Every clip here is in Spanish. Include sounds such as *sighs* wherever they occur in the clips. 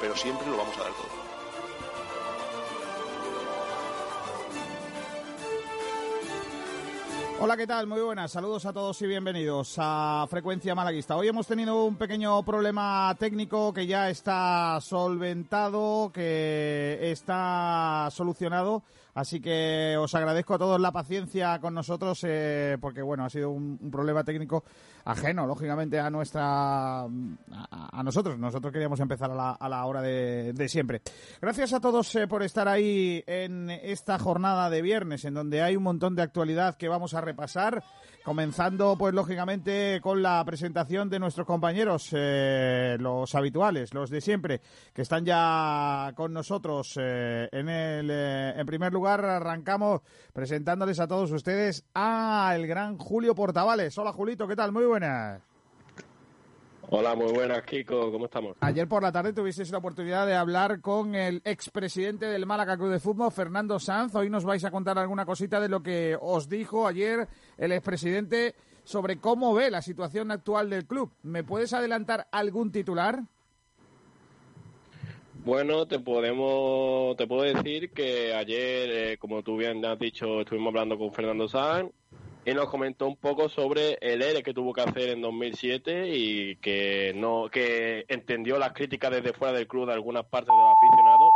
pero siempre lo vamos a dar todo. Hola, ¿qué tal? Muy buenas. Saludos a todos y bienvenidos a Frecuencia Malaguista. Hoy hemos tenido un pequeño problema técnico que ya está solventado, que está solucionado. Así que os agradezco a todos la paciencia con nosotros, eh, porque bueno, ha sido un, problema técnico ajeno, lógicamente, a nuestra, a, nosotros. Nosotros queríamos empezar a la, hora de, siempre. Gracias a todos eh, por estar ahí en esta jornada de viernes, en donde hay un montón de actualidad que vamos a repasar. Comenzando, pues lógicamente, con la presentación de nuestros compañeros, eh, los habituales, los de siempre, que están ya con nosotros. Eh, en, el, eh, en primer lugar, arrancamos presentándoles a todos ustedes a el gran Julio Portavales. Hola, Julito, ¿qué tal? Muy buenas. Hola, muy buenas, Kiko, ¿cómo estamos? Ayer por la tarde tuvisteis la oportunidad de hablar con el expresidente del Málaga Club de Fútbol, Fernando Sanz. Hoy nos vais a contar alguna cosita de lo que os dijo ayer el expresidente sobre cómo ve la situación actual del club. ¿Me puedes adelantar algún titular? Bueno, te podemos, te puedo decir que ayer, eh, como tú bien has dicho, estuvimos hablando con Fernando Sanz y nos comentó un poco sobre el ERE que tuvo que hacer en 2007 y que no que entendió las críticas desde fuera del club de algunas partes de los aficionados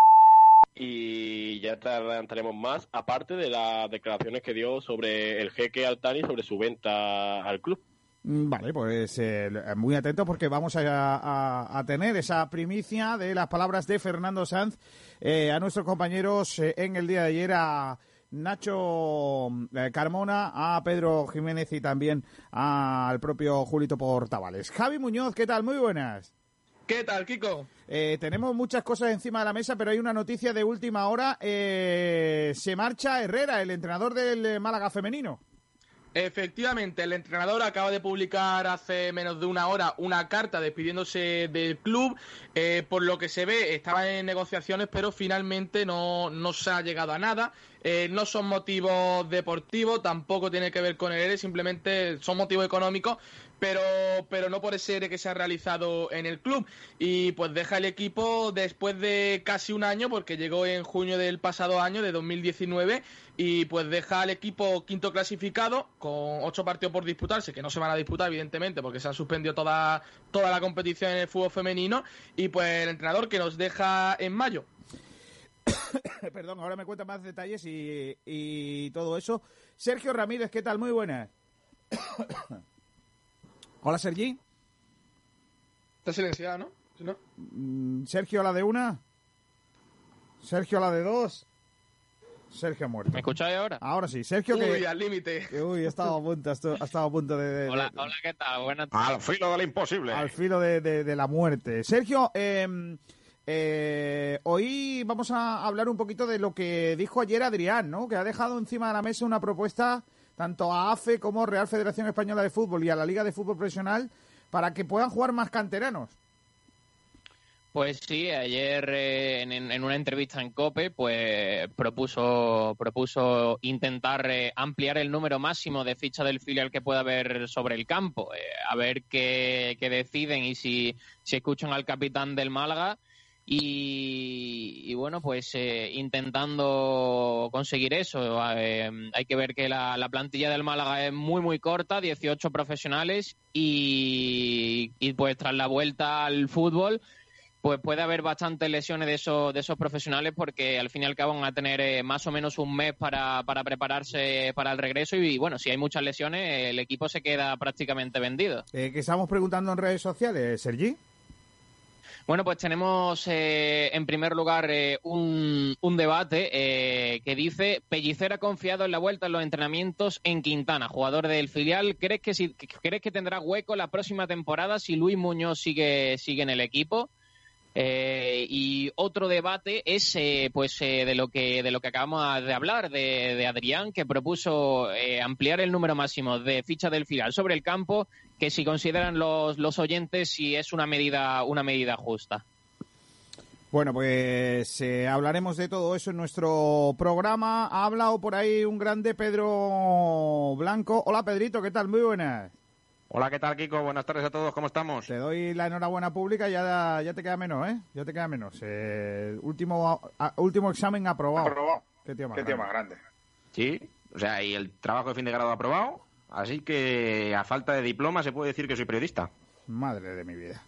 y ya adelantaremos más, aparte de las declaraciones que dio sobre el jeque Altani sobre su venta al club. Mm, vale, pues eh, muy atento porque vamos a, tener esa primicia de las palabras de Fernando Sanz eh, a nuestros compañeros eh, en el día de ayer a Nacho eh, Carmona, a Pedro Jiménez y también al propio Julito Portavales. Javi Muñoz, ¿qué tal? Muy buenas. ¿Qué tal, Kiko? Eh, tenemos muchas cosas encima de la mesa, pero hay una noticia de última hora. Eh, se marcha Herrera, el entrenador del Málaga femenino. Efectivamente, el entrenador acaba de publicar hace menos de una hora una carta despidiéndose del club. Eh, por lo que se ve, estaba en negociaciones, pero finalmente no, no se ha llegado a nada. Eh, no son motivos deportivos, tampoco tiene que ver con el ERE, simplemente son motivos económicos, pero, pero no por ese ERE que se ha realizado en el club. Y pues deja el equipo después de casi un año, porque llegó en junio del pasado año, de 2019, y pues deja al equipo quinto clasificado con ocho partidos por disputarse, que no se van a disputar evidentemente porque se ha suspendido toda, toda la competición en el fútbol femenino y pues el entrenador que nos deja en mayo. *coughs* Perdón, ahora me cuenta más detalles y, todo eso. Sergio Ramírez, ¿qué tal? Muy buenas. *coughs* Hola, Sergi. Está silenciado, ¿no? ¿no? Mm, Sergio, la de una. Sergio, la de dos. Sergio muerto. ¿Me escucháis ahora? Ahora sí. Sergio uy, al límite. Uy, estaba a punto, estaba a punto de... hola, hola, ¿qué tal? Buenas Al filo del imposible. Al filo de, la muerte. Sergio, em, eh, hoy vamos a hablar un poquito de lo que dijo ayer Adrián, ¿no? Que ha dejado encima de la mesa una propuesta tanto a AFE como Real Federación Española de Fútbol y a la Liga de Fútbol Profesional para que puedan jugar más canteranos. Pues sí, ayer eh, en, una entrevista en COPE, pues propuso, propuso intentar eh, ampliar el número máximo de fichas del filial que pueda haber sobre el campo, eh, a ver qué, deciden y si, si escuchan al capitán del Málaga. Y, bueno, pues intentando conseguir eso. hay que ver que la, la, plantilla del Málaga es muy, muy corta, 18 profesionales y pues tras la vuelta al fútbol pues puede haber bastantes lesiones de esos, de esos profesionales porque al fin y al cabo van a tener eh, más o menos un mes para, para prepararse para el regreso y bueno, si hay muchas lesiones el equipo se queda prácticamente vendido. Eh, ¿Qué estamos preguntando en redes sociales, Sergi? Bueno, pues tenemos eh, en primer lugar un, un, debate que dice Pellicer ha confiado en la vuelta en los entrenamientos en Quintana, jugador del filial. ¿Crees que, si, ¿crees que tendrá hueco la próxima temporada si Luis Muñoz sigue, sigue en el equipo? Eh, y otro debate es eh, pues eh, de lo que de lo que acabamos de hablar de, Adrián que propuso ampliar el número máximo de fichas del filial sobre el campo que si consideran los, los oyentes si es una medida una medida justa bueno, pues hablaremos de todo eso en nuestro programa. Ha hablado por ahí un grande Pedro Blanco. Hola, Pedrito, ¿qué tal? Muy buenas. Hola, ¿qué tal, Kiko? Buenas tardes a todos, ¿cómo estamos? Te doy la enhorabuena pública y ya, ya te queda menos, ¿eh? Ya te queda menos. Eh, último, a- último examen aprobado. Aprobado. Qué tío más Qué tío grande. más grande. Sí, o sea, y el trabajo de fin de grado aprobado, así que a falta de diploma se puede decir que soy periodista. Madre de mi vida.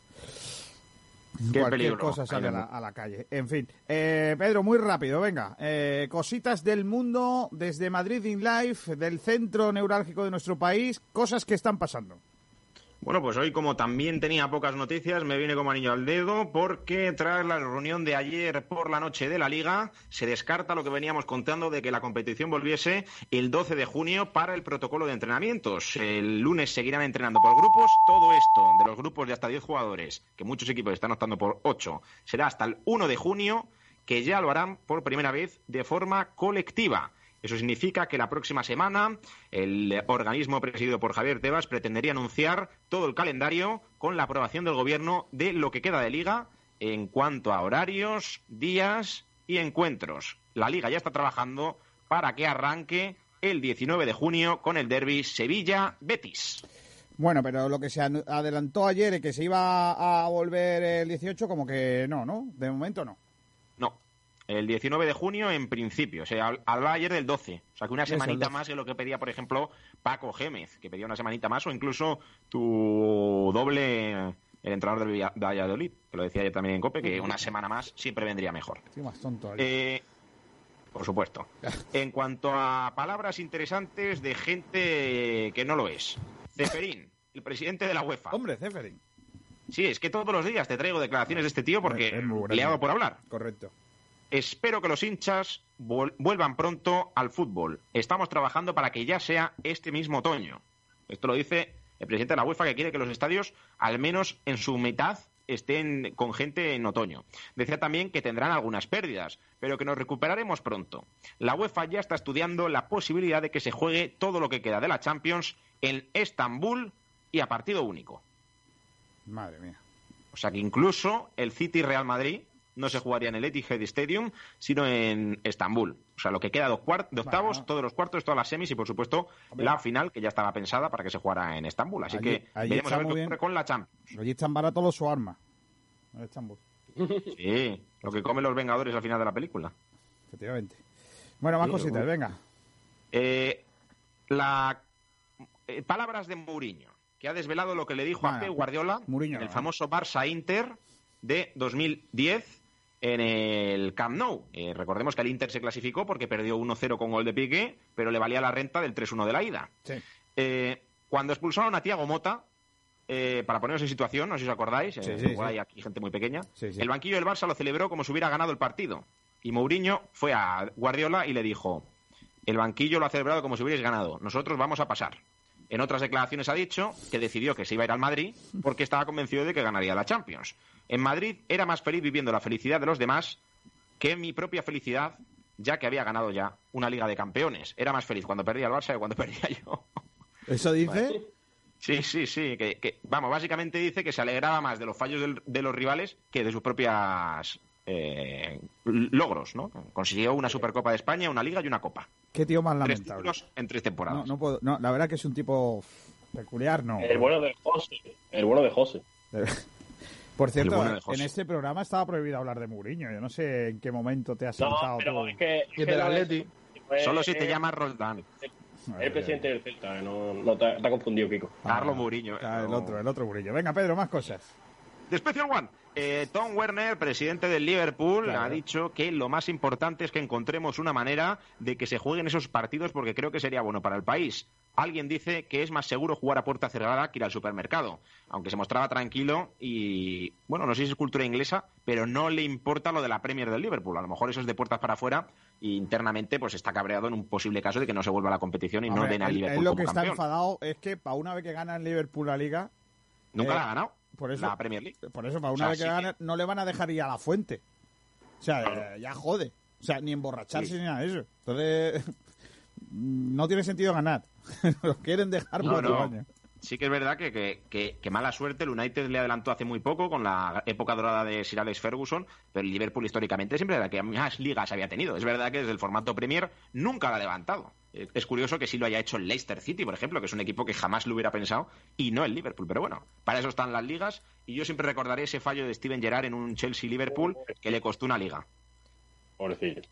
Qué Cualquier peligro. cosa sale la, a la calle. En fin, eh, Pedro, muy rápido, venga. Eh, cositas del mundo desde Madrid in Life, del centro neurálgico de nuestro país, cosas que están pasando. Bueno, pues hoy como también tenía pocas noticias, me viene como anillo al dedo porque tras la reunión de ayer por la noche de la liga se descarta lo que veníamos contando de que la competición volviese el 12 de junio para el protocolo de entrenamientos. El lunes seguirán entrenando por grupos. Todo esto de los grupos de hasta 10 jugadores, que muchos equipos están optando por 8, será hasta el 1 de junio que ya lo harán por primera vez de forma colectiva. Eso significa que la próxima semana el organismo presidido por Javier Tebas pretendería anunciar todo el calendario con la aprobación del gobierno de lo que queda de liga en cuanto a horarios, días y encuentros. La liga ya está trabajando para que arranque el 19 de junio con el derby Sevilla-Betis. Bueno, pero lo que se adelantó ayer, que se iba a volver el 18, como que no, ¿no? De momento. No, el 19 de junio en principio. Se habl- hablaba ayer del 12. O sea, que una semanita 12. más que lo que pedía, por ejemplo, Paco Gémez, que pedía una semanita más, o incluso tu doble, el entrenador del Villa- Valladolid, que lo decía ayer también en COPE, que una semana más siempre vendría mejor. Estoy más tonto. ahí. Eh, por supuesto. *laughs* En cuanto a palabras interesantes de gente que no lo es. Ceferín, el presidente de la UEFA. Hombre, Zeferin. Sí, es que todos los días te traigo declaraciones de este tío porque Es muy grande. le hago por hablar. Correcto. Espero que los hinchas vuel- vuelvan pronto al fútbol. Estamos trabajando para que ya sea este mismo otoño. Esto lo dice el presidente de la UEFA que quiere que los estadios, al menos en su mitad, estén con gente en otoño. Decía también que tendrán algunas pérdidas, pero que nos recuperaremos pronto. La UEFA ya está estudiando la posibilidad de que se juegue todo lo que queda de la Champions en Estambul y a partido único. Madre mía. O sea que incluso el City Real Madrid no se jugaría en el Etihad Stadium, sino en Estambul. O sea, lo que queda de, octavos, Bueno. todos los cuartos, todas las semis y, por supuesto, la final, que ya estaba pensada para que se jugara en Estambul. Así Allí- que allí veremos a ver bien. ocurre con la Champions. Allí están baratos los su arma. En Estambul, Sí, lo que comen los Vengadores al final de la película. efectivamente. Bueno, más Sí, cositas, bueno. venga. Eh, la eh, palabras de Mourinho, que ha desvelado lo que le dijo a Pep Guardiola Mourinho en el famoso Barça Inter de 2010 en el Camp Nou. Eh, recordemos que el Inter se clasificó porque perdió 1-0 con gol de Piqué, pero le valía la renta del 3-1 de la ida. Sí. Eh, cuando expulsaron a Tiago Mota, eh, para ponernos en situación, no sé si os acordáis, eh, Sí, sí, hay aquí gente muy pequeña, el banquillo del Barça lo celebró como si hubiera ganado el partido. Y Mourinho fue a Guardiola y le dijo, el banquillo lo ha celebrado como si hubierais ganado, nosotros vamos a pasar. En otras declaraciones ha dicho que decidió que se iba a ir al Madrid porque estaba convencido de que ganaría la Champions. En Madrid era más feliz viviendo la felicidad de los demás que mi propia felicidad, ya que había ganado ya una Liga de Campeones. Era más feliz cuando perdía el Barça que cuando *laughs* perdía yo. ¿Eso dice? Sí, sí, sí. Que, que- vamos, básicamente dice que se alegraba más de los fallos del- de los rivales que de sus propias eh, logros, ¿no? Consiguió una Supercopa de España, una Liga y una Copa. Qué tío más Tres lamentable. títulos en tres temporadas. No, no puedo, no, la verdad que es un tipo peculiar, no. El bueno de José. El bueno de José. Por cierto, El bueno de José. en este programa estaba prohibido hablar de Mourinho. Yo no sé en qué momento te has No, saltado pero tú. es que. es Y que del no Atleti. Solo si te llamas Roldán. El presidente del Celta, eh, no, no te, te ha confundido, Kiko. Carlos Mourinho. Ah, el No. otro, el otro Murillo. Venga, Pedro, más cosas. The Special One. Eh, Tom Werner, presidente del Liverpool, Claro. ha dicho que lo más importante es que encontremos una manera de que se jueguen esos partidos porque creo que sería bueno para el país. Alguien dice que es más seguro jugar a puerta cerrada que ir al supermercado, aunque se mostraba tranquilo y, bueno, no sé si es cultura inglesa, pero no le importa lo de la Premier del Liverpool. A lo mejor eso es de puertas para afuera y internamente pues está cabreado en un posible caso de que no se vuelva a la competición y no den al Liverpool él lo como que está enfadado es que para una vez que gana el Liverpool la Liga, Nunca eh, la ha ganado por eso, la Premier League. por eso para O una sea, vez que sí que- gana no le van a dejar ir a la fuente. O sea, eh, ya jode. O sea, ni emborracharse Sí. ni nada de eso. Entonces, *laughs* no tiene sentido ganar. *laughs* Lo quieren dejar No, por otro año. Sí que es verdad que, que, que, que mala suerte. El United le adelantó hace muy poco con la época dorada de Sir Alex Ferguson, pero el Liverpool históricamente siempre era que más ligas había tenido. Es verdad que desde el formato Premier nunca lo ha levantado. Eh, Es curioso que sí lo haya hecho el Leicester City, por ejemplo, que es un equipo que jamás lo hubiera pensado, y no el Liverpool. Pero bueno, para eso están las ligas, y yo siempre recordaré ese fallo de Steven Gerrard en un Chelsea-Liverpool que le costó una liga. Pobrecillo.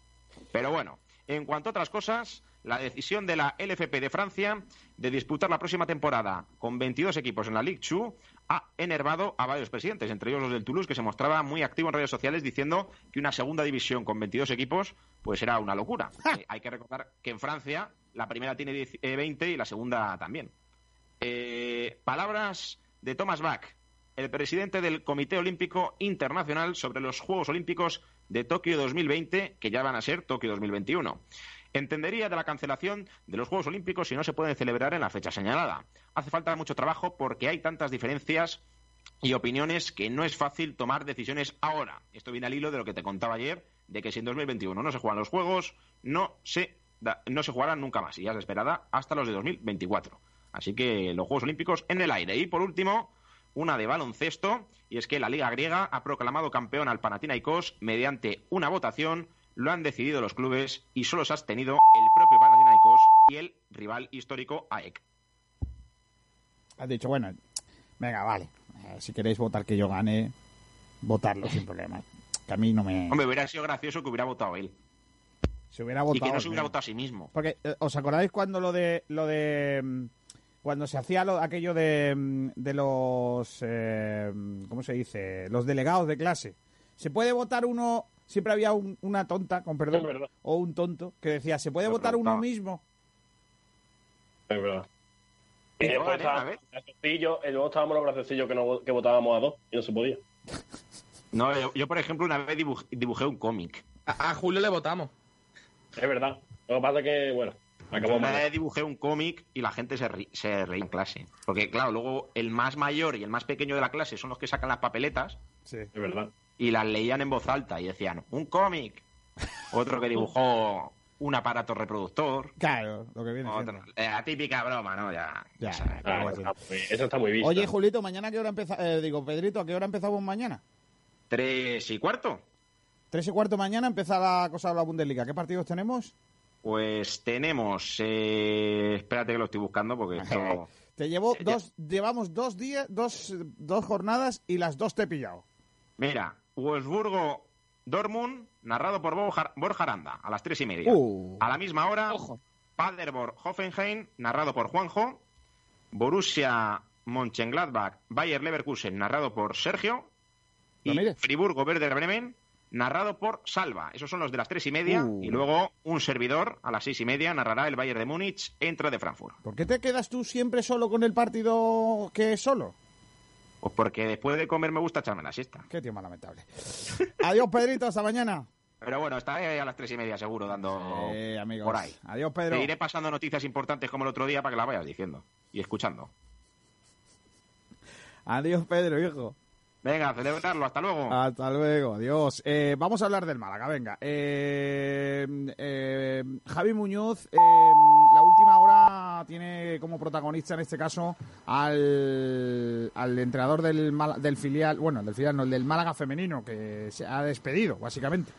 Pero bueno, en cuanto a otras cosas, la decisión de la LFP de Francia de disputar la próxima temporada con 22 equipos en la Ligue 2 ha enervado a varios presidentes, entre ellos los del Toulouse, que se mostraba muy activo en redes sociales diciendo que una segunda división con 22 equipos pues era una locura. *laughs* Eh, hay que recordar que en Francia la primera tiene 10 eh, 20 y la segunda también. Eh, palabras de Thomas Bach, el presidente del Comité Olímpico Internacional sobre los Juegos Olímpicos de Tokio 2020, que ya van a ser Tokio 2021. Entendería de la cancelación de los Juegos Olímpicos si no se pueden celebrar en la fecha señalada. Hace falta mucho trabajo porque hay tantas diferencias y opiniones que no es fácil tomar decisiones ahora. Esto viene al hilo de lo que te contaba ayer, de que si en 2021 no se juegan los Juegos, no se, da- no se jugarán nunca más y ya se esperará hasta los de 2024. Así que los Juegos Olímpicos en el aire. Y por último, una de baloncesto, y es que la Liga Griega ha proclamado campeón al Panathinaikos mediante una votación. Lo han decidido los clubes y solo se ha abstenido el propio Panathinaikos y el rival histórico AEK. Has dicho, bueno, venga, vale. Eh, si queréis votar que yo gane, votarlo sin problema. Que a mí no me. Hombre, hubiera sido gracioso que hubiera votado él Se hubiera y votado. que no se hubiera votado a sí mismo. Porque, eh, ¿os acordáis cuando lo de. lo de mm, cuando se hacía lo, aquello de, mm, de los. eh, ¿Cómo se dice? Los delegados de clase. ¿Se puede votar uno.? Siempre había un- una tonta, con perdón, o un tonto, que decía: ¿se puede votar uno mismo? Es verdad. Y después. Graciosillo, y luego estábamos los graciosillos que, no, que votábamos a dos y no se podía. No, yo, yo, por ejemplo, una vez dibuj- dibujé un cómic. A, a Julio le votamos. Es verdad. Lo que pasa es que, bueno, acabó mal. vez dibujé un cómic y la gente se, ri- se reía en clase. Porque, claro, luego el más mayor y el más pequeño de la clase son los que sacan las papeletas Sí. Es verdad. y las leían en voz alta y decían, un cómic. Otro que dibujó un aparato reproductor. Claro, lo que viene. Otro. Eh, La típica broma, ¿no? Ya. Ya, ya. Ah, eso, está muy, eso está muy visto. Oye, Julito, ¿mañana a qué hora empezamos? digo, Pedrito, ¿a qué hora empezamos mañana? Tres y cuarto. Tres y cuarto mañana empieza la cosa de la Bundesliga. ¿Qué partidos tenemos? Pues tenemos. eh, Espérate que lo estoy buscando porque esto. Te llevo Eh, ya. dos, llevamos dos días, dos, dos jornadas y las dos te he pillado. Mira, Wolfsburgo Dortmund, narrado por Borja Borja Aranda, a las tres y media. Uh. A la misma hora, Ojo. Paderborn Hoffenheim, narrado por Juanjo. Borussia Mönchengladbach Bayer Leverkusen, narrado por Sergio. Y. Friburgo Werder Bremen, narrado por Salva. Esos son los de las tres y media. Uh. Y luego un servidor a las seis y media narrará el Bayern de Múnich, entra de Frankfurt. ¿Por qué te quedas tú siempre solo con el partido que es solo? Pues porque después de comer me gusta echarme la siesta. Qué tío más lamentable. *laughs* Adiós, Pedrito, hasta mañana. Pero bueno, estaré a las tres y media seguro dando Eh, amigos. por ahí. Adiós, Pedro. Te iré pasando noticias importantes como el otro día para que las vayas diciendo y escuchando. Adiós, Pedro, hijo. Venga, celebrarlo. Hasta luego. Hasta luego, adiós. Eh, vamos a hablar del Málaga, venga. Eh, eh, Javi Muñoz, eh, la última hora tiene como protagonista en este caso al, al entrenador del, del filial, bueno, del filial no, el del Málaga femenino, que se ha despedido, básicamente.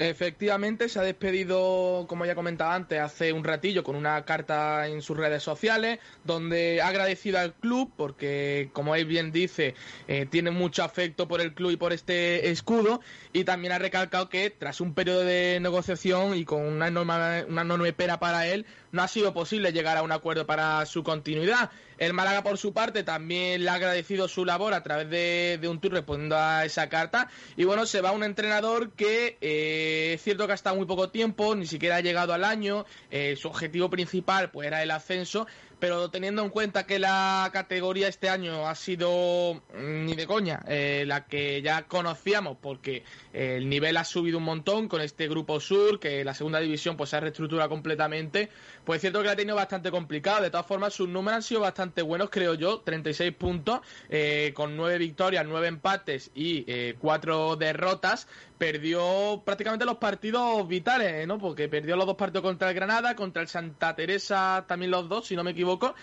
Efectivamente, se ha despedido, como ya comentaba antes, hace un ratillo con una carta en sus redes sociales donde ha agradecido al club porque, como él bien dice, eh, tiene mucho afecto por el club y por este escudo y también ha recalcado que tras un periodo de negociación y con una enorme, una enorme pena para él, no ha sido posible llegar a un acuerdo para su continuidad. El Málaga, por su parte, también le ha agradecido su labor a través de, un tour respondiendo a esa carta. Y bueno, se va un entrenador que eh, es cierto que ha estado muy poco tiempo, ni siquiera ha llegado al año. eh, su objetivo principal pues era el ascenso. Pero teniendo en cuenta que la categoría este año ha sido mm, ni de coña eh, la que ya conocíamos, porque eh, el nivel ha subido un montón con este grupo sur, que la segunda división pues se ha reestructurado completamente, pues es cierto que la ha tenido bastante complicado. De todas formas, sus números han sido bastante buenos, creo yo, 36 puntos, eh, con 9 victorias, 9 empates y eh, 4 derrotas. Perdió prácticamente los partidos vitales, ¿no? Porque perdió los dos partidos contra el Granada, contra el Santa Teresa también los dos, si no me equivoco.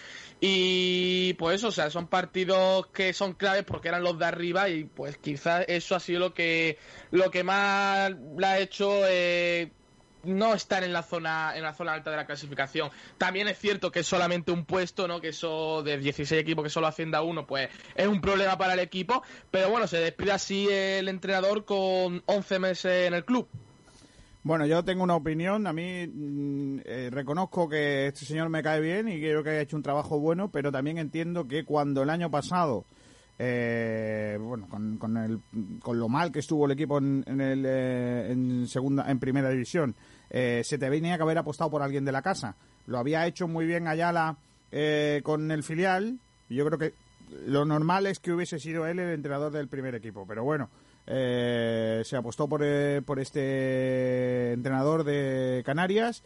Y pues eso, o sea, son partidos que son claves porque eran los de arriba y pues quizás eso ha sido lo que lo que más la ha hecho eh, no estar en la zona en la zona alta de la clasificación. También es cierto que es solamente un puesto, ¿no? Que eso de 16 equipos que solo ascienda uno, pues es un problema para el equipo, pero bueno, se despide así el entrenador con 11 meses en el club. Bueno, yo tengo una opinión. A mí mm, eh, reconozco que este señor me cae bien y creo que ha hecho un trabajo bueno, pero también entiendo que cuando el año pasado, eh, bueno, con, con, el, con lo mal que estuvo el equipo en, en, el, eh, en segunda, en primera división, eh, se te venía que haber apostado por alguien de la casa. Lo había hecho muy bien Ayala eh, con el filial. Yo creo que lo normal es que hubiese sido él el entrenador del primer equipo, pero bueno. Eh, se apostó por, eh, por este entrenador de Canarias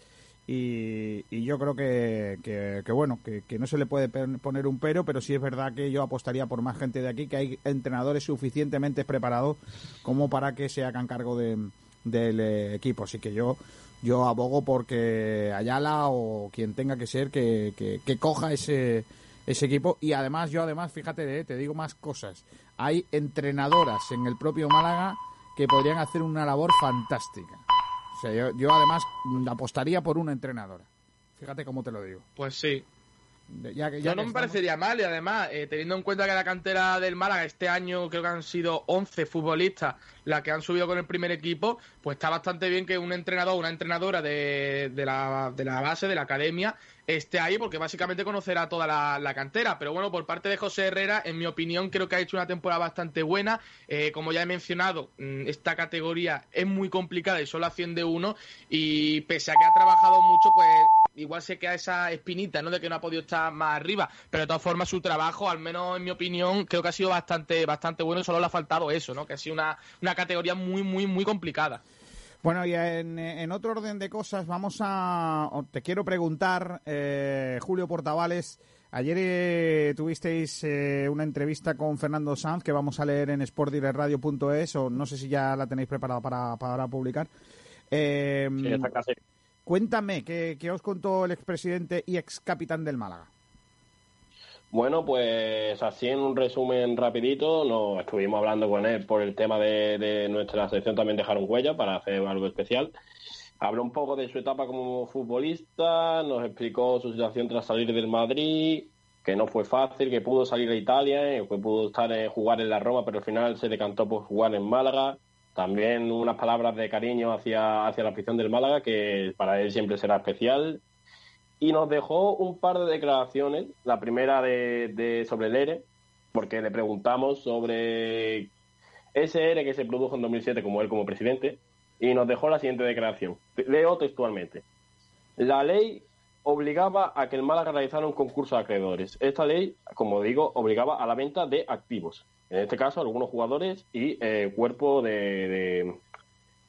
y, y yo creo que, que, bueno, que, que, no se le puede poner un pero, pero sí es verdad que yo apostaría por más gente de aquí, que hay entrenadores suficientemente preparados como para que se hagan cargo de, del eh, equipo. Así que yo yo abogo porque Ayala o quien tenga que ser que, que, coja ese, ese equipo. Y además yo además fíjate eh, te digo más cosas. Hay entrenadoras en el propio Málaga que podrían hacer una labor fantástica. O sea yo, yo además apostaría por una entrenadora. Fíjate cómo te lo digo. Pues sí ya, ya Yo no me parecería mal y además, eh, teniendo en cuenta que la cantera del Málaga este año creo que han sido 11 futbolistas las que han subido con el primer equipo, pues está bastante bien que un entrenador, una entrenadora de, de, la, de la base, de la academia, esté ahí porque básicamente conocerá toda la, la, cantera. Pero bueno, por parte de José Herrera, en mi opinión, creo que ha hecho una temporada bastante buena. Eh, como ya he mencionado, mm, esta categoría es muy complicada y solo asciende uno. Y pese a que ha trabajado mucho, pues igual se queda esa espinita, ¿no? De que no ha podido estar más arriba. Pero de todas formas, su trabajo, al menos en mi opinión, creo que ha sido bastante, bastante bueno y solo le ha faltado eso, ¿no? Que ha sido una, una categoría muy, muy, muy complicada. Bueno, y en, en, otro orden de cosas, vamos a. Te quiero preguntar, eh, Julio Portavales. Ayer eh, tuvisteis eh, una entrevista con Fernando Sanz que vamos a leer en sportdirectradio.es o no sé si ya la tenéis preparada para, para publicar. Eh, sí, está casi. Cuéntame, ¿qué, ¿qué, os contó el expresidente y ex capitán del Málaga? Bueno, pues así en un resumen rapidito, nos estuvimos hablando con él por el tema de, de nuestra sección también dejaron huella para hacer algo especial. Habló un poco de su etapa como futbolista, nos explicó su situación tras salir del Madrid, que no fue fácil, que pudo salir a Italia, eh, que pudo estar eh, jugar en la Roma, pero al final se decantó por jugar en Málaga. También unas palabras de cariño hacia, hacia la afición del Málaga, que para él siempre será especial y nos dejó un par de declaraciones. La primera de, de, sobre el ERE, porque le preguntamos sobre ese ERE que se produjo en 2007 como él como presidente, y nos dejó la siguiente declaración. Leo textualmente. La ley obligaba a que el Málaga realizara un concurso de acreedores. Esta ley, como digo, obligaba a la venta de activos. En este caso, algunos jugadores y eh, cuerpo de, de,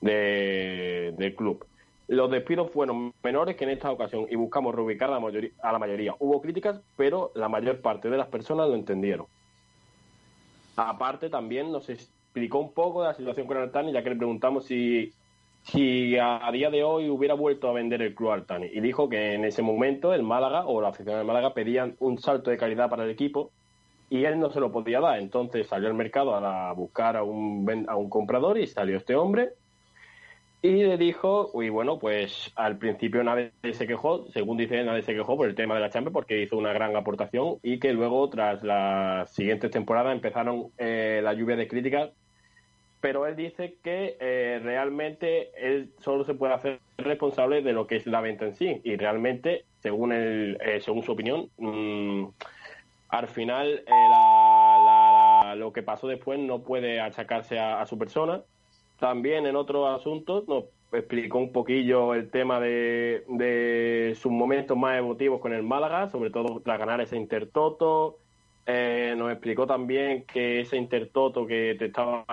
de, del club. Los despidos fueron menores que en esta ocasión y buscamos reubicar a la, mayoría, a la mayoría. Hubo críticas, pero la mayor parte de las personas lo entendieron. Aparte, también nos explicó un poco de la situación con Altani, ya que le preguntamos si, si a, día de hoy hubiera vuelto a vender el club Altani. Y dijo que en ese momento el Málaga o la afición del Málaga pedían un salto de calidad para el equipo y él no se lo podía dar. Entonces salió al mercado a buscar a un, a un comprador y salió este hombre. Y le dijo, y bueno, pues al principio nadie se quejó, según dice nadie se quejó por el tema de la Champions porque hizo una gran aportación y que luego tras las siguientes temporadas empezaron eh, la lluvia de críticas, pero él dice que eh, realmente él solo se puede hacer responsable de lo que es la venta en sí. Y realmente, según, el, eh, según su opinión, mmm, al final eh, lo que pasó después no puede achacarse a, a su persona también en otros asuntos nos explicó un poquillo el tema de, de sus momentos más emotivos con el Málaga, sobre todo tras ganar ese Intertoto. Eh, nos explicó también que ese Intertoto que te estaba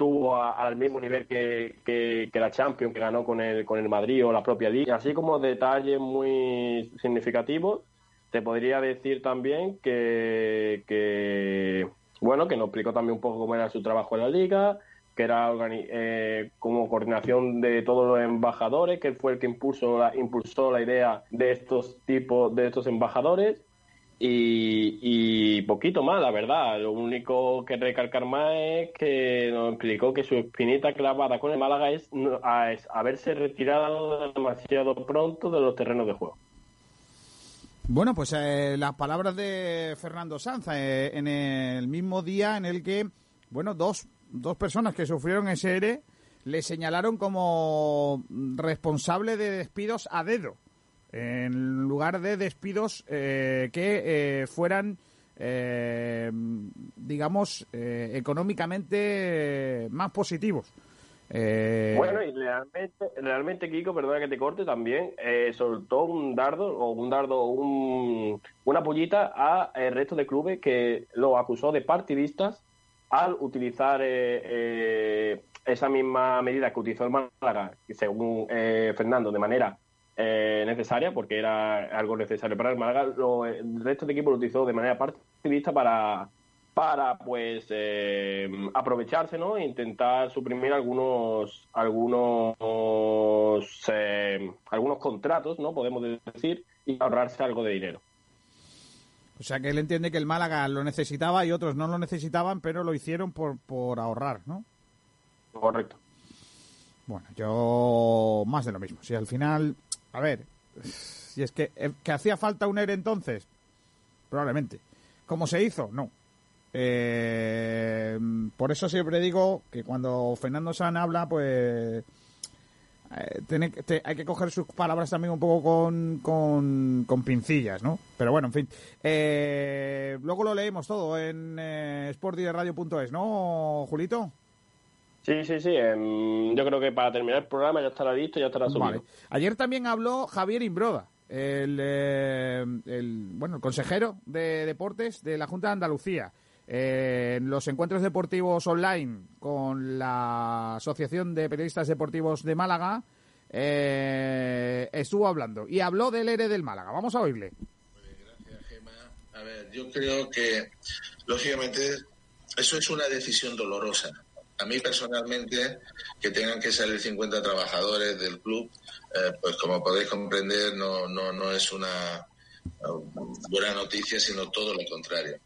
estuvo a, al mismo nivel que, que, la Champions que ganó con el, con el Madrid o la propia Liga. Así como detalles muy significativos, te podría decir también que, que bueno, que nos explicó también un poco cómo era su trabajo en la liga, que era eh, como coordinación de todos los embajadores, que fue el que impulsó la, impulsó la idea de estos tipos, de estos embajadores. Y, poquito más, la verdad. Lo único que recalcar más es que nos explicó que su espinita clavada con el Málaga es, haberse retirado demasiado pronto de los terrenos de juego. Bueno, pues eh, las palabras de Fernando Sanz eh, en el mismo día en el que, bueno, dos, dos personas que sufrieron ese ERE le señalaron como responsable de despidos a dedo en lugar de despidos eh, que eh, fueran, eh, digamos, económicamente más positivos. Bueno, y realmente, realmente, Kiko, perdona que te corte, también soltó un dardo, o un dardo, un, una pollita a el resto de clubes que lo acusó de partidistas al utilizar esa misma medida que utilizó el Málaga, según Fernando, de manera eh, necesaria, porque era algo necesario para el Málaga. el resto del equipo lo utilizó de manera partidista para, para pues eh, aprovecharse ¿no? e intentar suprimir algunos algunos eh, algunos contratos no podemos decir y ahorrarse algo de dinero o sea que él entiende que el Málaga lo necesitaba y otros no lo necesitaban pero lo hicieron por, por ahorrar ¿no? correcto bueno yo más de lo mismo si al final a ver, *sighs* si es que, eh, que hacía falta un ERE entonces, probablemente. ¿Cómo se hizo? No. Eh, por eso siempre digo que cuando Fernando San habla, pues eh, hay que coger sus palabras también un poco con, con, pincillas, ¿no? Pero bueno, en fin. luego lo leemos todo en eh, ¿no, Julito? Sí, sí, sí. Em, yo creo que para terminar el programa ya estará listo, ya estará subido. Ayer también habló Javier Imbroda, el, eh, el, bueno, el consejero de deportes de la Junta de Andalucía. Eh, en los encuentros deportivos online con la Asociación de Periodistas Deportivos de Málaga, eh, estuvo hablando y habló del ERE del Málaga. Vamos a oírle. Gracias, Gema. A ver, yo creo que, lógicamente, eso es una decisión dolorosa a mí personalmente, que tengan que salir 50 trabajadores del club, eh, pues como podéis comprender, no, no, no es una buena noticia, sino todo lo contrario.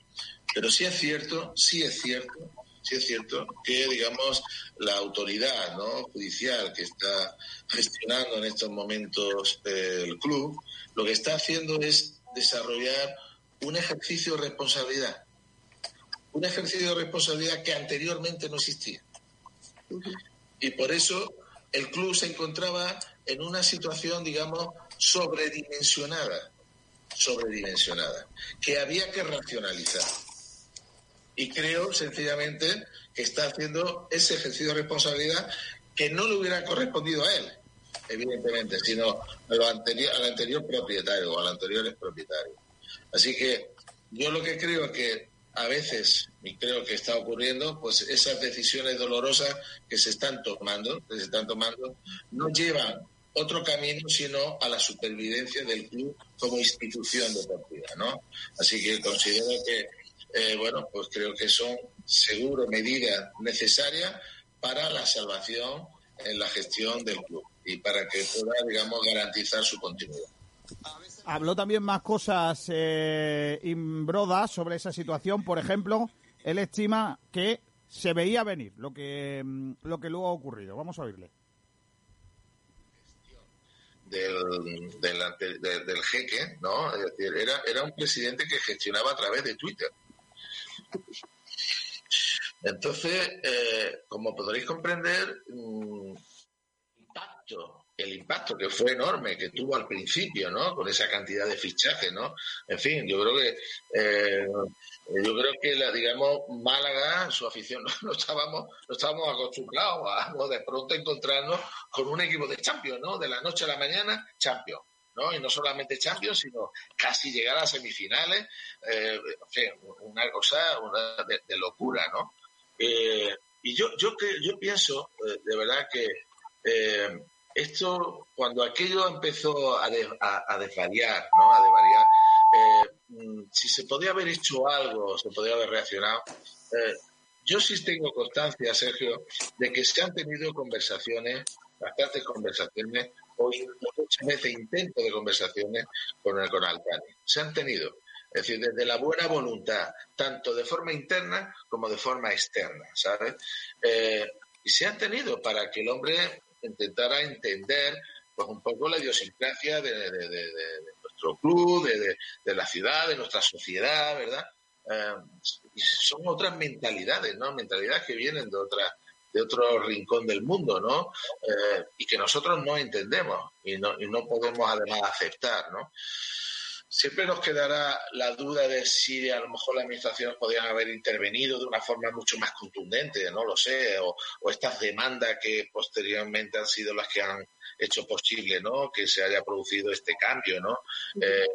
Pero sí es cierto, sí es cierto, sí es cierto que, digamos, la autoridad ¿no? judicial que está gestionando en estos momentos eh, el club, lo que está haciendo es desarrollar un ejercicio de responsabilidad un ejercicio de responsabilidad que anteriormente no existía. Y por eso el club se encontraba en una situación, digamos, sobredimensionada, sobredimensionada, que había que racionalizar. Y creo, sencillamente, que está haciendo ese ejercicio de responsabilidad que no le hubiera correspondido a él, evidentemente, sino a anterior, al anterior propietario o al anterior propietario. Así que yo lo que creo es que a veces, y creo que está ocurriendo, pues esas decisiones dolorosas que se están tomando, que se están tomando, no llevan otro camino sino a la supervivencia del club como institución deportiva, ¿no? Así que considero que, eh, bueno, pues creo que son seguro medidas necesarias para la salvación en la gestión del club y para que pueda, digamos, garantizar su continuidad. Habló también más cosas eh, Imbroda sobre esa situación. Por ejemplo, él estima que se veía venir lo que, mm, lo que luego ha ocurrido. Vamos a oírle. Del, del, jeque, ¿no? Es decir, era, era un presidente que gestionaba a través de Twitter. Entonces, eh, como podréis comprender, mm, impacto el impacto que fue enorme que tuvo al principio, ¿no? Con esa cantidad de fichajes, ¿no? En fin, yo creo que eh, yo creo que la, digamos Málaga, su afición, *laughs* no, estábamos no estábamos acostumbrados a de pronto encontrarnos con un equipo de Champions, ¿no? De la noche a la mañana, Champions. ¿no? Y no solamente Champions, sino casi llegar a semifinales, eh, en una cosa de, locura, ¿no? Eh, y yo, yo, yo pienso, de verdad, que esto, cuando aquello empezó a, a, desvariar, ¿no? A desvariar, eh, mm, si se podía haber hecho algo, se podía haber reaccionado, eh, yo sí tengo constancia, Sergio, de que se han tenido conversaciones, bastantes conversaciones, o muchas veces intentos de conversaciones con, el, con Altani. Se han tenido. Es decir, desde la buena voluntad, tanto de forma interna como de forma externa, ¿sabes? Eh, y se han tenido para que el hombre intentara entender pues un poco la idiosincrasia de, nuestro club, de, la ciudad, de nuestra sociedad, ¿verdad? Eh, son otras mentalidades, ¿no? Mentalidades que vienen de otra, de otro rincón del mundo, ¿no? Eh, y que nosotros no entendemos y no, y no podemos además aceptar, ¿no? Siempre nos quedará la duda de si a lo mejor las administraciones podrían haber intervenido de una forma mucho más contundente, no lo sé, o, estas demandas que posteriormente han sido las que han hecho posible, ¿no? Que se haya producido este cambio, ¿no? Eh,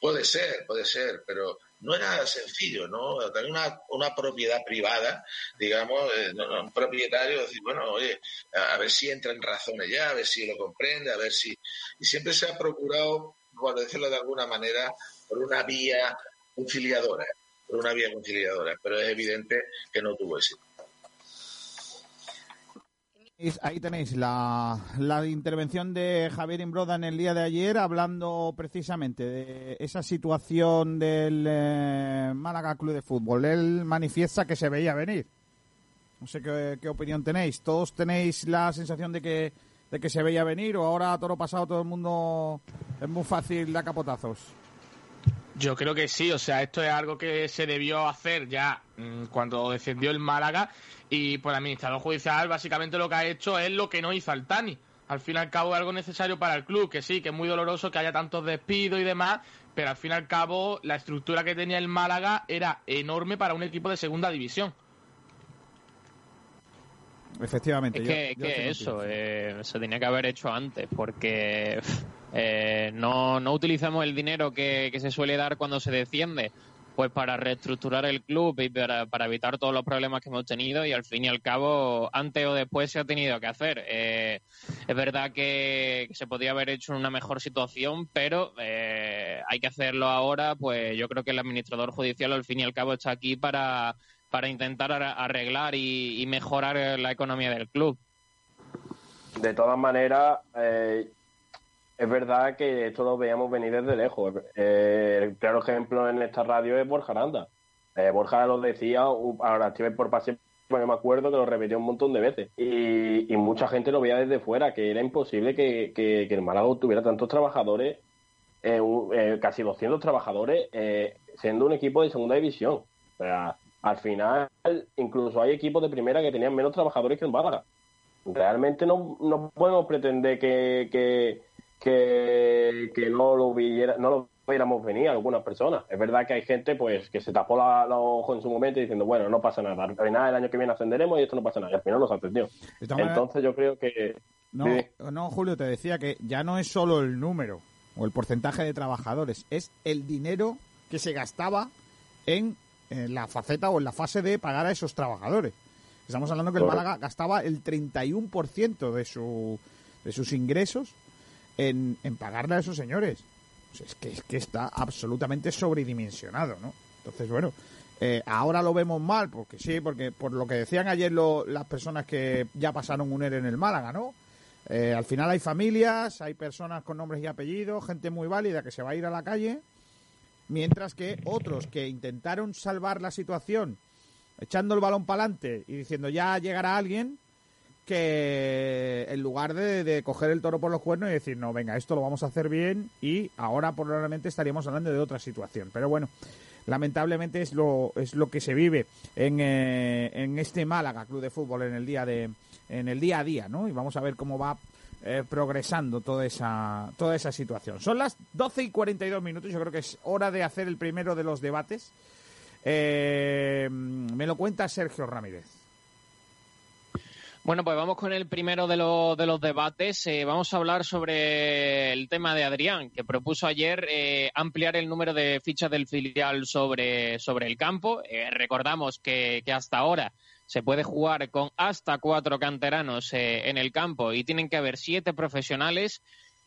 puede ser, puede ser, pero no era sencillo, ¿no? Tener una, una propiedad privada, digamos, eh, un propietario decir, bueno, oye, a, ver si entra en razones ya, a ver si lo comprende, a ver si... Y siempre se ha procurado por decirlo de alguna manera, por una vía conciliadora, por una vía conciliadora, pero es evidente que no tuvo éxito. Ahí tenéis la, intervención de Javier Imbroda en el día de ayer, hablando precisamente de esa situación del eh, Málaga Club de Fútbol. Él manifiesta que se veía venir. No sé qué opinión tenéis. ¿Todos tenéis la sensación de que de que se veía venir o ahora todo lo pasado todo el mundo es muy fácil de capotazos? Yo creo que sí, o sea, esto es algo que se debió hacer ya mm, cuando descendió el Málaga y por el administrador judicial básicamente lo que ha hecho es lo que no hizo Altani. Al fin y al cabo es algo necesario para el club, que sí, que es muy doloroso que haya tantos despidos y demás, pero al fin y al cabo la estructura que tenía el Málaga era enorme para un equipo de segunda división. Efectivamente. Es que, eso eh, se tenía que haber hecho antes, porque eh, no, no utilizamos el dinero que, se suele dar cuando se desciende pues para reestructurar el club y para, evitar todos los problemas que hemos tenido y al fin y al cabo antes o después se ha tenido que hacer. Eh, es verdad que, se podía haber hecho en una mejor situación, pero hay que hacerlo ahora, pues yo creo que el administrador judicial al fin y al cabo está aquí para para intentar arreglar y, mejorar la economía del club. De todas maneras, eh, es verdad que esto lo veíamos venir desde lejos. Eh, el claro ejemplo en esta radio es Borja Aranda. Eh, Borja lo decía, ahora estoy por pase, bueno, me acuerdo que lo repitió un montón de veces. Y, mucha gente lo veía desde fuera, que era imposible que, el Málaga tuviera tantos trabajadores, casi 200 trabajadores, siendo un equipo de segunda división. O sea, al final incluso hay equipos de primera que tenían menos trabajadores que el Málaga. Realmente no, no podemos pretender que, que, que, no lo viera, no lo viéramos venir algunas personas. Es verdad que hay gente pues que se tapó la, los ojos en su momento diciendo, bueno, no pasa nada, al final el año que viene ascenderemos y esto no pasa nada. Y al final nos atendió. Entonces yo creo que... No, no, Julio, te decía que ya no es solo el número o el porcentaje de trabajadores, es el dinero que se gastaba en en la faceta o en la fase de pagar a esos trabajadores. Estamos hablando que el Málaga gastaba el 31% de, su, de sus ingresos en, en pagarle a esos señores. es, que, es que está absolutamente sobredimensionado, ¿no? Entonces, bueno, eh, ahora lo vemos mal, porque sí, porque por lo que decían ayer las personas que ya pasaron un ERE en el Málaga, ¿no? Eh, al final hay familias, hay personas con nombres y apellidos, gente muy válida que se va a ir a la calle mientras que otros que intentaron salvar la situación echando el balón para adelante y diciendo ya llegará alguien que en lugar de, coger el toro por los cuernos y decir no venga esto lo vamos a hacer bien y ahora probablemente estaríamos hablando de otra situación pero bueno lamentablemente es lo es lo que se vive en, eh, en este Málaga Club de Fútbol en el día de en el día a día no y vamos a ver cómo va eh, progresando toda esa, toda esa situación. Son las 12 y 42 minutos, yo creo que es hora de hacer el primero de los debates. Eh, me lo cuenta Sergio Ramírez. Bueno, pues vamos con el primero de, de los debates. Eh, vamos a hablar sobre el tema de Adrián, que propuso ayer ampliar el número de fichas del filial sobre, sobre el campo. recordamos que, hasta ahora se puede jugar con hasta cuatro canteranos eh, en el campo y tienen que haber siete profesionales.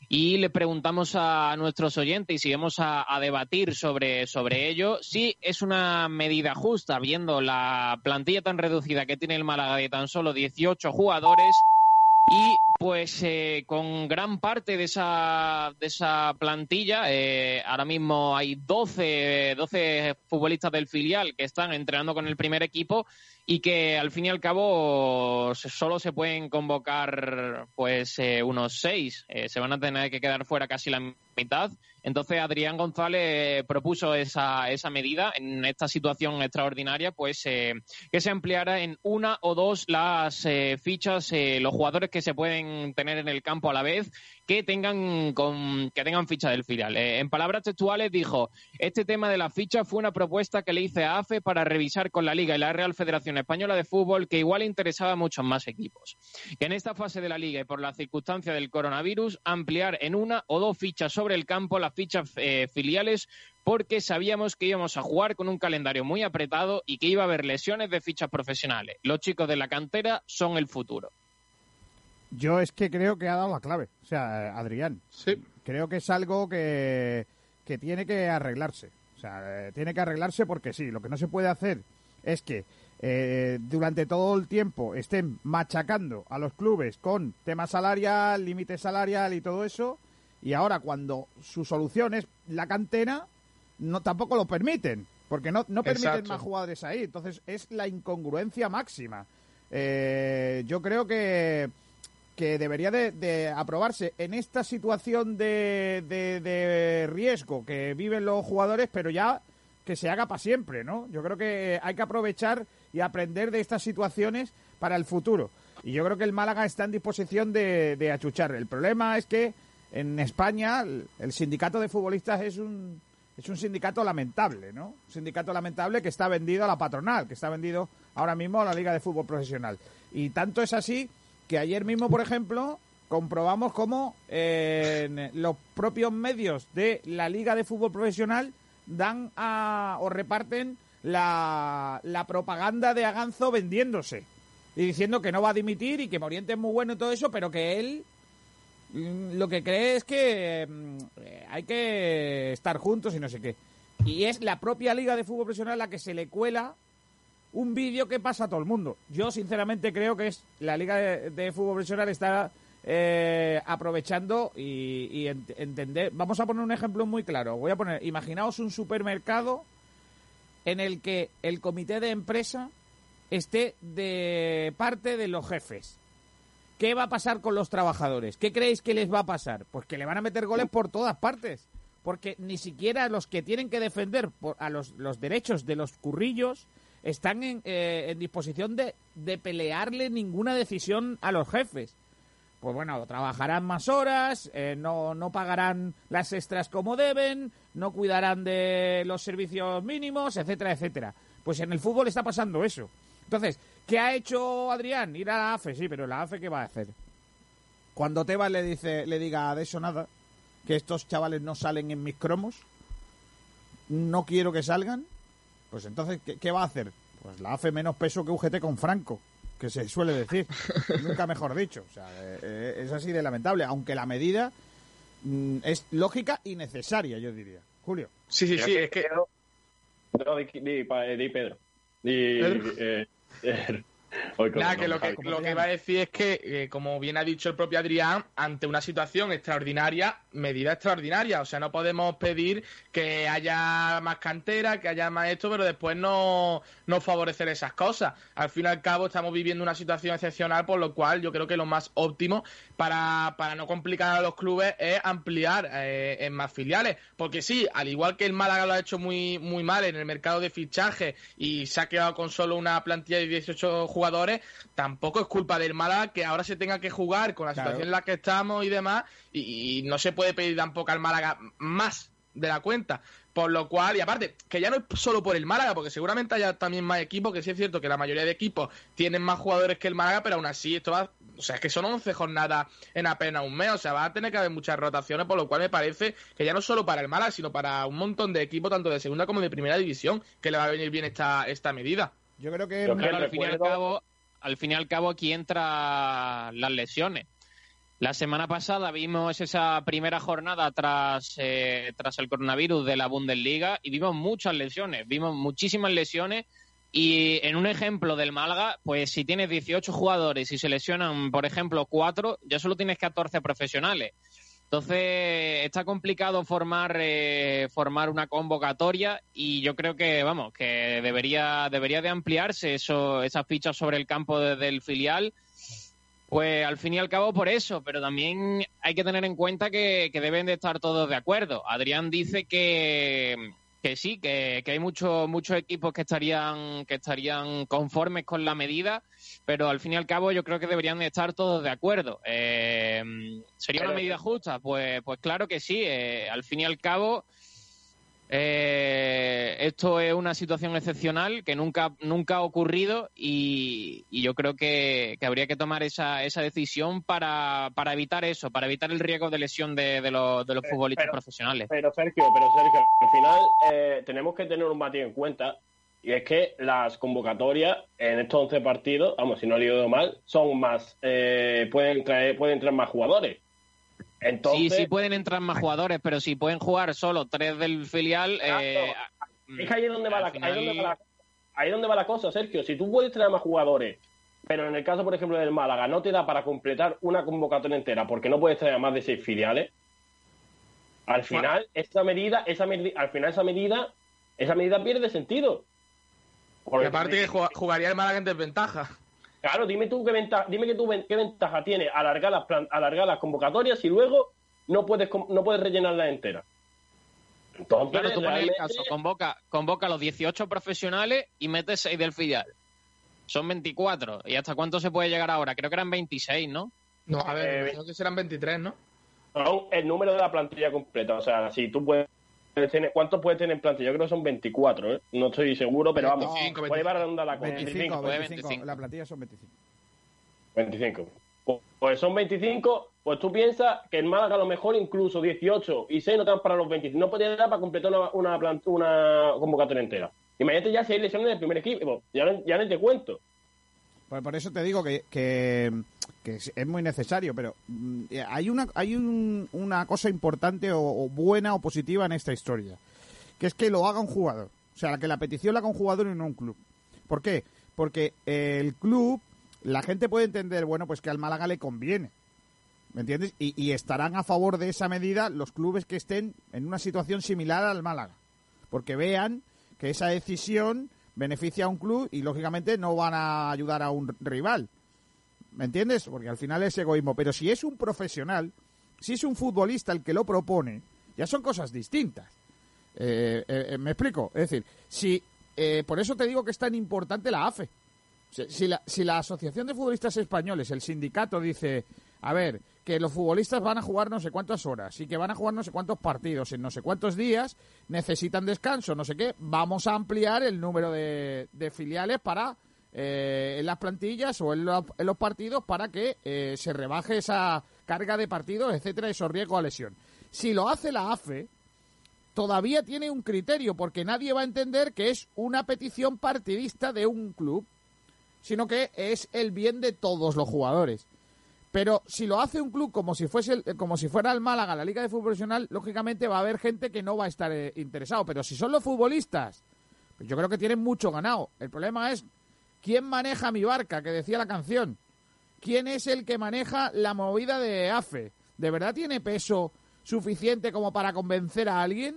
y le preguntamos a nuestros oyentes y si vamos a, debatir sobre, sobre ello, si es una medida justa, viendo la plantilla tan reducida que tiene el Málaga de tan solo 18 jugadores y pues eh, con gran parte de esa, de esa plantilla, eh, ahora mismo hay 12, 12 futbolistas del filial que están entrenando con el primer equipo y que al fin y al cabo solo se pueden convocar pues eh, unos seis. Eh, se van a tener que quedar fuera casi la mitad. Entonces Adrián González propuso esa, esa medida en esta situación extraordinaria, pues eh, que se ampliara en una o dos las fichas, los jugadores que se pueden tener en el campo a la vez que tengan, con, que tengan ficha del filial. Eh, en palabras textuales dijo, este tema de la ficha fue una propuesta que le hice a AFE para revisar con la Liga y la Real Federación Española de Fútbol que igual interesaba a muchos más equipos. Que en esta fase de la Liga y por la circunstancia del coronavirus, ampliar en una o dos fichas sobre el campo las fichas eh, filiales porque sabíamos que íbamos a jugar con un calendario muy apretado y que iba a haber lesiones de fichas profesionales. Los chicos de la cantera son el futuro. Yo es que creo que ha dado la clave, o sea, Adrián. Sí. Creo que es algo que, que tiene que arreglarse. O sea, eh, tiene que arreglarse porque sí, lo que no se puede hacer es que eh, durante todo el tiempo estén machacando a los clubes con tema salarial, límite salarial y todo eso, y ahora cuando su solución es la cantera, no tampoco lo permiten, porque no, no permiten más jugadores ahí. Entonces es la incongruencia máxima. Eh, yo creo que que debería de, aprobarse en esta situación de, de, riesgo que viven los jugadores, pero ya que se haga para siempre, ¿no? Yo creo que hay que aprovechar y aprender de estas situaciones para el futuro. Y yo creo que el Málaga está en disposición de, de achuchar. El problema es que en España el, sindicato de futbolistas es un, es un sindicato lamentable, ¿no? Un sindicato lamentable que está vendido a la patronal, que está vendido ahora mismo a la Liga de Fútbol Profesional. Y tanto es así que ayer mismo, por ejemplo, comprobamos cómo eh, los propios medios de la Liga de Fútbol Profesional dan a, o reparten la, propaganda de Aganzo vendiéndose y diciendo que no va a dimitir y que Moriente es muy bueno y todo eso, pero que él mm, lo que cree es que mm, hay que estar juntos y no sé qué. Y es la propia Liga de Fútbol Profesional la que se le cuela un vídeo que pasa a todo el mundo. Yo sinceramente creo que es la Liga de, Fútbol Profesional está eh, aprovechando y, entender. Vamos a poner un ejemplo muy claro. Voy a poner, imaginaos un supermercado en el que el comité de empresa esté de parte de los jefes. ¿Qué va a pasar con los trabajadores? ¿Qué creéis que les va a pasar? Pues que le van a meter goles por todas partes. Porque ni siquiera los que tienen que defender a los, los derechos de los currillos están en, eh, en disposición de, de pelearle ninguna decisión a los jefes. Pues bueno, trabajarán más horas, eh, no, no pagarán las extras como deben, no cuidarán de los servicios mínimos, etcétera, etcétera. Pues en el fútbol está pasando eso. Entonces, ¿qué ha hecho Adrián? Ir a la AFE, sí, pero la AFE ¿qué va a hacer? Cuando Tebas le dice, le diga de eso nada, que estos chavales no salen en mis cromos, no quiero que salgan, pues entonces, ¿qué, va a hacer? Pues la hace menos peso que UGT con Franco, que se suele decir. *laughs* Nunca mejor dicho. O sea, eh, eh, es así de lamentable, aunque la medida mm, es lógica y necesaria, yo diría. Julio. Sí, sí, sí, es que... No, di, Pedro. Di, ¿Pedro? Eh, *laughs* Nada, que lo que, lo que va a decir es que, eh, como bien ha dicho el propio Adrián, ante una situación extraordinaria, medida extraordinaria. O sea, no podemos pedir que haya más cantera, que haya más esto, pero después no, no favorecer esas cosas. Al fin y al cabo, estamos viviendo una situación excepcional, por lo cual yo creo que lo más óptimo para, para no complicar a los clubes es ampliar eh, en más filiales. Porque sí, al igual que el Málaga lo ha hecho muy, muy mal en el mercado de fichaje y se ha quedado con solo una plantilla de 18 jugadores, jugadores, tampoco es culpa del Málaga que ahora se tenga que jugar con la situación en la que estamos y demás, y, no se puede pedir tampoco al Málaga más de la cuenta. Por lo cual, y aparte, que ya no es solo por el Málaga, porque seguramente haya también más equipos, que sí es cierto que la mayoría de equipos tienen más jugadores que el Málaga, pero aún así esto va, o sea, es que son 11 jornadas en apenas un mes, o sea, va a tener que haber muchas rotaciones, por lo cual me parece que ya no solo para el Málaga, sino para un montón de equipos, tanto de segunda como de primera división, que le va a venir bien esta, esta medida. Yo creo que, al, fin y al, cabo, al fin y al cabo aquí entra las lesiones. La semana pasada vimos esa primera jornada tras, eh, tras el coronavirus de la Bundesliga y vimos muchas lesiones, vimos muchísimas lesiones y en un ejemplo del Málaga, pues si tienes 18 jugadores y se lesionan, por ejemplo, 4, ya solo tienes 14 profesionales. Entonces está complicado formar eh, formar una convocatoria y yo creo que vamos que debería debería de ampliarse eso esas fichas sobre el campo del filial pues al fin y al cabo por eso, pero también hay que tener en cuenta que, deben de estar todos de acuerdo. Adrián dice que, que sí, que, hay muchos muchos equipos que estarían que estarían conformes con la medida, pero al fin y al cabo yo creo que deberían de estar todos de acuerdo. Eh, ¿Sería una medida justa? Pues, pues claro que sí. Eh, al fin y al cabo eh, esto es una situación excepcional que nunca, nunca ha ocurrido y, yo creo que, habría que tomar esa, esa decisión para, para, evitar eso, para evitar el riesgo de lesión de, de los, de los futbolistas profesionales. Pero Sergio, pero Sergio, al final eh, tenemos que tener un matiz en cuenta y es que las convocatorias en estos 11 partidos, vamos, si no he leído mal, son más, eh, pueden, traer, pueden entrar más jugadores sí, sí pueden entrar más jugadores, pero si pueden jugar solo tres del filial... Eh, es que ahí es donde va, la, ahí donde va la cosa, Sergio. Si tú puedes traer más jugadores, pero en el caso, por ejemplo, del Málaga, no te da para completar una convocatoria entera porque no puedes traer más de seis filiales, al final, esa medida, esa medida, al final esa medida, esa medida pierde sentido. Porque aparte que jugaría el Málaga en desventaja. Claro, dime tú qué ventaja, dime que tú qué ventaja tiene alargar las, alargar las convocatorias y luego no puedes no puedes rellenarlas enteras. Entonces, claro, tú el caso, convoca, convoca a los 18 profesionales y metes 6 del filial. Son 24. ¿Y hasta cuánto se puede llegar ahora? Creo que eran 26, ¿no? No, a ver, eh, creo que serán 23, ¿no? Son el número de la plantilla completa. O sea, si tú puedes ¿Cuántos puede tener en plantilla? Yo creo que son 24, ¿eh? No estoy seguro, pero vamos. 25, puede llevar redonda la 25, 25, La plantilla son 25. 25. Pues, pues son 25, pues tú piensas que en Málaga a lo mejor incluso 18 y 6 no te dan para los 25. No podría dar para completar una, una, una convocatoria entera. Imagínate ya si hay lesiones del primer equipo. Ya, ya no te cuento. Pues por eso te digo que, que, es muy necesario, pero mm, hay una hay una cosa importante o, buena o positiva en esta historia, que es que lo haga un jugador. O sea, que la petición la haga un jugador y no un club. ¿Por qué? Porque el club, la gente puede entender, bueno, pues que al Málaga le conviene. ¿Me entiendes? Y estarán a favor de esa medida los clubes que estén en una situación similar al Málaga. Porque vean que esa decisión beneficia a un club y lógicamente no van a ayudar a un rival. ¿Me entiendes? Porque al final es egoísmo. Pero si es un profesional, si es un futbolista el que lo propone, ya son cosas distintas. Eh, eh, eh, ¿Me explico? Es decir, si por eso te digo que es tan importante la AFE. Si, la, si la Asociación de Futbolistas Españoles, el sindicato, dice, a ver, que los futbolistas van a jugar no sé cuántas horas y que van a jugar no sé cuántos partidos en no sé cuántos días, necesitan descanso, no sé qué, vamos a ampliar el número de, filiales para eh, en las plantillas o en, los partidos para que eh, se rebaje esa carga de partidos, etcétera, esos riesgos a lesión. Si lo hace la AFE, todavía tiene un criterio, porque nadie va a entender que es una petición partidista de un club, sino que es el bien de todos los jugadores. Pero si lo hace un club como si fuese como si fuera el Málaga, la Liga de Fútbol Profesional, lógicamente va a haber gente que no va a estar eh, interesado. Pero si son los futbolistas, pues yo creo que tienen mucho ganado. El problema es quién maneja mi barca, que decía la canción. ¿Quién es el que maneja la movida de AFE? ¿De verdad tiene peso suficiente como para convencer a alguien?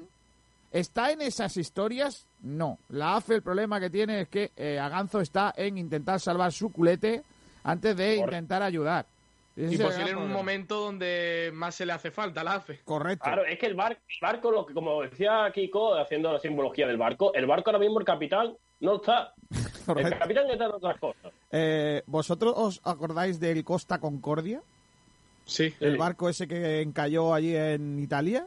¿Está en esas historias? No. La AFE el problema que tiene es que eh, Aganzo está en intentar salvar su culete antes de intentar ayudar. Y posible en un momento donde más se le hace falta la AFE. Correcto. Claro, es que el, bar, barco, lo que, como decía Kiko, haciendo la simbología del barco, el barco ahora mismo, el capitán, no está. *laughs* El capitán está en otras cosas. Eh, ¿Vosotros os acordáis del Costa Concordia? Sí. El barco ese que encalló allí en Italia.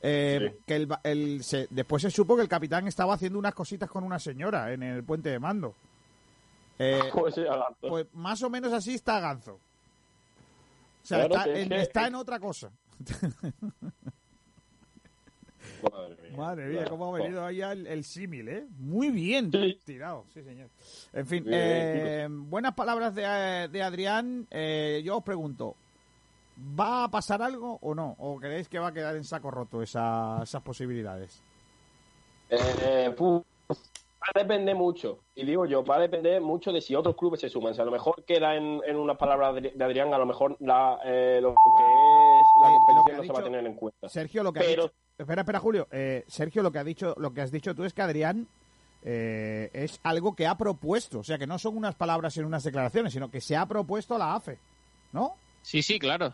Eh, que el, el después se supo que el capitán estaba haciendo unas cositas con una señora en el puente de mando. Eh, *laughs* pues más o menos así está Ganzo. Está, en, otra cosa. Madre mía. cómo ha venido ahí el, símil, ¿eh? Muy bien tirado, sí, señor. En fin, eh, buenas palabras de, de Adrián. Eh, yo os pregunto, ¿Va a pasar algo o no? ¿O creéis que va a quedar en saco roto esa- esas posibilidades? Eh, a depender mucho. Y digo yo, va a depender mucho de si otros clubes se suman. Si a lo mejor queda en, en unas palabras de Adrián, a lo mejor la, eh, lo que es la Eh, competición no se va a tener en cuenta. Sergio, lo que Pero- ha dicho... Espera, espera, Julio. Eh, Sergio, lo que ha dicho, lo que has dicho tú es que Adrián eh, es algo que ha propuesto. O sea, que no son unas palabras en unas declaraciones, sino que se ha propuesto a la AFE. ¿No? Sí, sí, claro.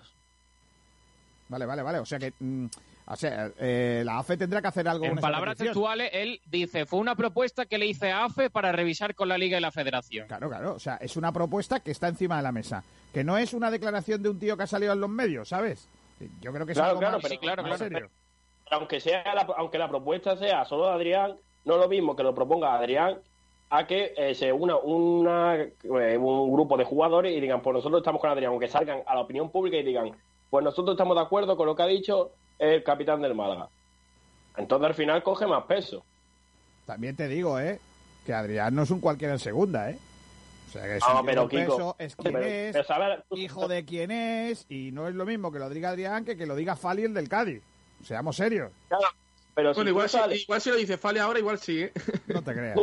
Vale, vale, vale. O sea que... mm, o sea, eh, la AFE tendrá que hacer algo En con palabras textuales, él dice, fue una propuesta que le hice a AFE para revisar con la Liga y la Federación. Claro, claro. O sea, es una propuesta que está encima de la mesa. Que no es una declaración de un tío que ha salido en los medios, ¿sabes? Yo creo que es Claro, algo claro, más, pero- Sí, claro, más claro. serio. aunque sea la, aunque la propuesta sea solo de Adrián, no es lo mismo que lo proponga Adrián a que eh, se una una, eh, un grupo de jugadores y digan, pues nosotros estamos con Adrián, aunque salgan a la opinión pública y digan, pues nosotros estamos de acuerdo con lo que ha dicho el capitán del Málaga. Entonces al final coge más peso. También te digo, ¿eh? Que Adrián no es un cualquiera en segunda, ¿eh? O sea, que es Ah, un tío pero, Kiko, peso, es quien pero- es, hijo de quién es, y no es lo mismo que lo diga Adrián que que lo diga Fali el del Cádiz. Seamos serios, Claro, pero si Bueno, igual si, sales- igual si lo dice Fale ahora, igual sí, ¿eh? no te creas.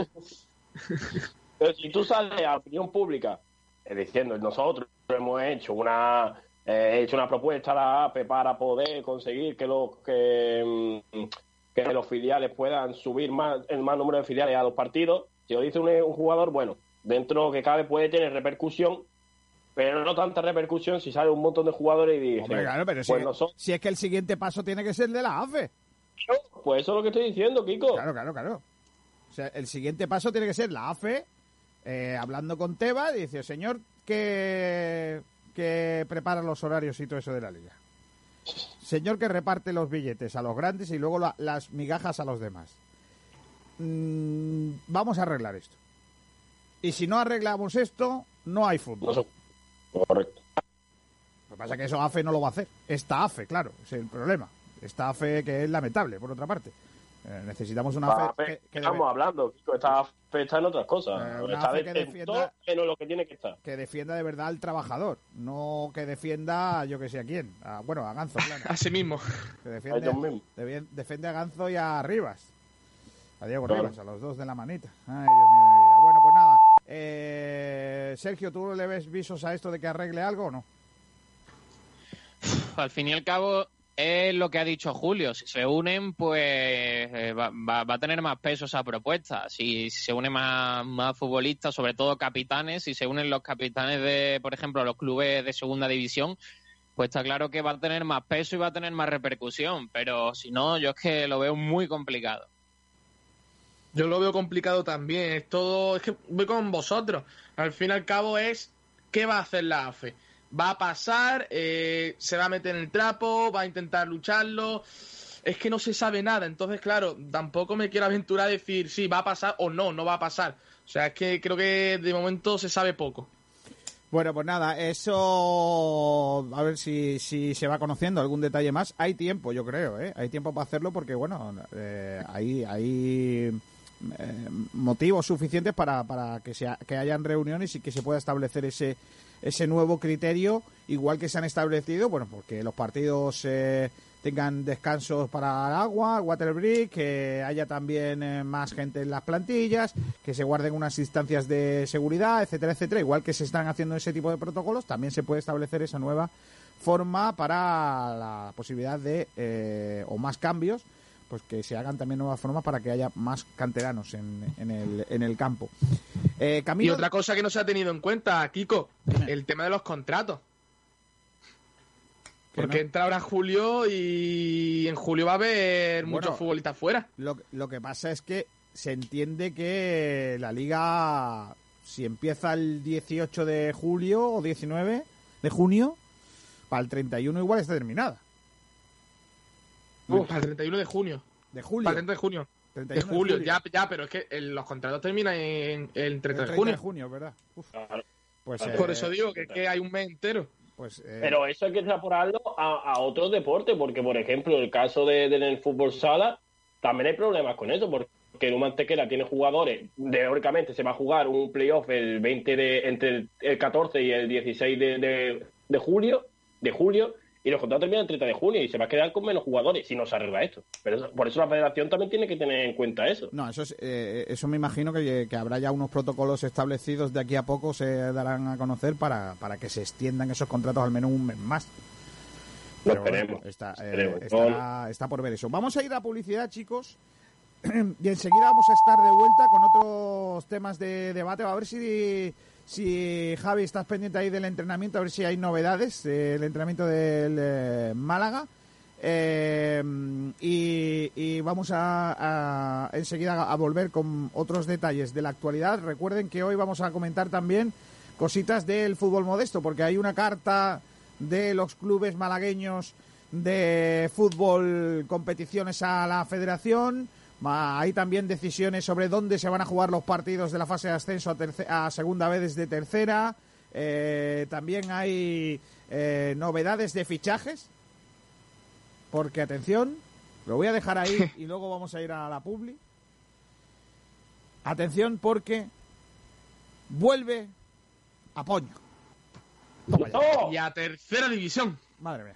*laughs* Pero si tú sales a la opinión pública eh, diciendo nosotros hemos hecho una eh, hecho una propuesta a la APE para poder conseguir que los que, mm, que los filiales puedan subir más el más número de filiales a los partidos, si lo dice un, un jugador, bueno, dentro que cabe puede tener repercusión, pero no tanta repercusión si sale un montón de jugadores y dice, Hombre, claro, pero si, pues, si es que el siguiente paso tiene que ser de la AFE. pues eso es lo que estoy diciendo, Kiko. Claro, claro, claro. O sea, el siguiente paso tiene que ser la AFE eh, hablando con Tebas y dice, señor, que, que prepara los horarios y todo eso de la liga. Señor que reparte los billetes a los grandes y luego la- las migajas a los demás. Mm, vamos a arreglar esto. Y si no arreglamos esto, no hay fútbol. No. Correcto. Lo que pasa es que eso AFE no lo va a hacer. Esta AFE, claro, es el problema. Esta AFE que es lamentable, por otra parte. Eh, necesitamos una AFE que, que estamos debe- hablando, Kiko, está, está en otras cosas. Eh, está que de- en defienda- lo que tiene que estar. que defienda de verdad al trabajador, no que defienda a yo que sé a quién. A- bueno, a Ganzo, claro. *laughs* Así mismo. Que A defiende, defi- defiende a Ganzo y a Rivas. A Diego Claro. Rivas, a los dos de la manita. Ay, Dios mío de mi vida. Bueno, pues nada. Eh, Sergio, ¿tú le ves visos a esto de que arregle algo o no? Al fin y al cabo, es lo que ha dicho Julio. Si se unen, pues eh, va, a tener más peso esa propuesta. Si se unen más, más futbolistas, sobre todo capitanes, si se unen los capitanes de, por ejemplo, los clubes de segunda división, pues está claro que va a tener más peso y va a tener más repercusión. Pero si no, yo es que lo veo muy complicado. Yo lo veo complicado también. Es todo. Es que voy con vosotros. Al fin y al cabo es. ¿Qué va a hacer la AFE? ¿Va a pasar? Eh, ¿Se va a meter en el trapo? ¿Va a intentar lucharlo? Es que no se sabe nada. Entonces, claro, tampoco me quiero aventurar a decir si va a pasar o no, no va a pasar. O sea, es que creo que de momento se sabe poco. Bueno, pues nada, eso a ver si, si se va conociendo algún detalle más. Hay tiempo, yo creo, ¿eh? Hay tiempo para hacerlo porque, bueno, eh, hay, hay eh, motivos suficientes para, para que, sea, que hayan reuniones y que se pueda establecer ese, ese nuevo criterio, igual que se han establecido, bueno, porque los partidos eh, tengan descansos para agua, water break, que haya también eh, más gente en las plantillas, que se guarden unas instancias de seguridad, etcétera, etcétera. Igual que se están haciendo ese tipo de protocolos, también se puede establecer esa nueva forma para la posibilidad de, eh, o más cambios, pues que se hagan también nuevas formas para que haya más canteranos en, en, el, en el campo. Eh, Y Camilo, otra cosa que no se ha tenido en cuenta, Kiko, el tema de los contratos. Que Porque no- entra ahora julio y en julio va a haber Bueno. muchos futbolistas fuera. Lo, lo que pasa es que se entiende que la liga, si empieza el 18 de julio o 19 de junio, para el 31 igual está terminada. Para el 31 de junio. De julio. Para el 30 de junio. 31 De julio, ya, ya, pero es que el- los contratos terminan en el El 30 de 30 junio. de junio, ¿verdad? Uf, Claro. pues, Claro. eh, Por eso digo que, que hay un mes entero. pues, eh, Pero eso hay que extrapolarlo a, a otros deportes, porque, por ejemplo, el caso de, del el fútbol sala, también hay problemas con eso, porque el Mantequera tiene jugadores, teóricamente se va a jugar un playoff el 20 de, entre el, el 14 y el 16 de, de, de julio, de julio, y los contratos terminan el 30 de junio y se va a quedar con menos jugadores si no se arregla esto. Pero eso- por eso la federación también tiene que tener en cuenta eso. No, eso, es, eh, eso me imagino que, que habrá ya unos protocolos establecidos de aquí a poco, se darán a conocer para, para que se extiendan esos contratos al menos un mes más. Lo Pero esperemos, está, eh, está, está por ver eso. Vamos a ir a publicidad, chicos. *clears throat* y enseguida vamos a estar de vuelta con otros temas de debate. A ver si, si Javi estás pendiente ahí del entrenamiento, a ver si hay novedades del entrenamiento del eh, Málaga. Eh, y, vamos a- enseguida a volver con otros detalles de la actualidad. Recuerden que hoy vamos a comentar también cositas del fútbol modesto, porque hay una carta de los clubes malagueños de fútbol, competiciones a la federación. Hay también decisiones sobre dónde se van a jugar los partidos de la fase de ascenso a, a segunda vez desde tercera. Eh, también hay eh, novedades de fichajes. Porque, atención, lo voy a dejar ahí *laughs* y luego vamos a ir a la publi. Atención porque vuelve a Poño. Y a tercera división. Madre mía.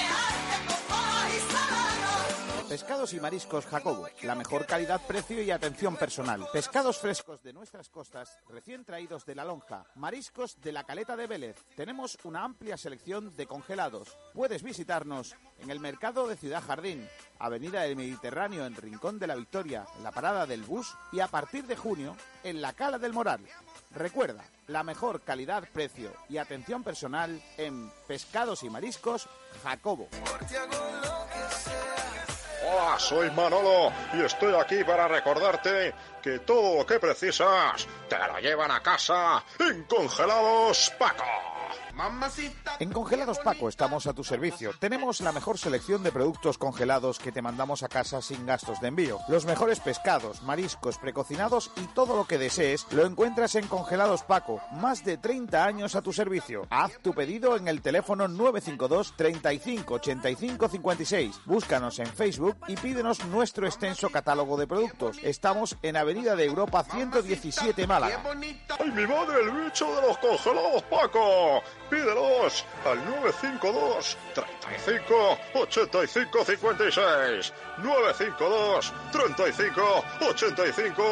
Pescados y mariscos Jacobo, la mejor calidad, precio y atención personal. Pescados frescos de nuestras costas, recién traídos de la lonja. Mariscos de la caleta de Vélez. Tenemos una amplia selección de congelados. Puedes visitarnos en el mercado de Ciudad Jardín, Avenida del Mediterráneo en Rincón de la Victoria, en la parada del bus y a partir de junio en la Cala del Moral. Recuerda, la mejor calidad, precio y atención personal en Pescados y Mariscos Jacobo. Hola, soy Manolo y estoy aquí para recordarte que todo lo que precisas te lo llevan a casa en Congelados Paco. En Congelados Paco estamos a tu servicio. Tenemos la mejor selección de productos congelados que te mandamos a casa sin gastos de envío. Los mejores pescados, mariscos, precocinados y todo lo que desees lo encuentras en Congelados Paco. Más de 30 años a tu servicio. Haz tu pedido en el teléfono 952 35 85 56. Búscanos en Facebook y pídenos nuestro extenso catálogo de productos. Estamos en Avenida de Europa 117 Málaga. ¡Ay, mi madre, el bicho de los congelados Paco! Pídelos al 952 35 85 56. 952 35 85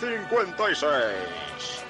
56.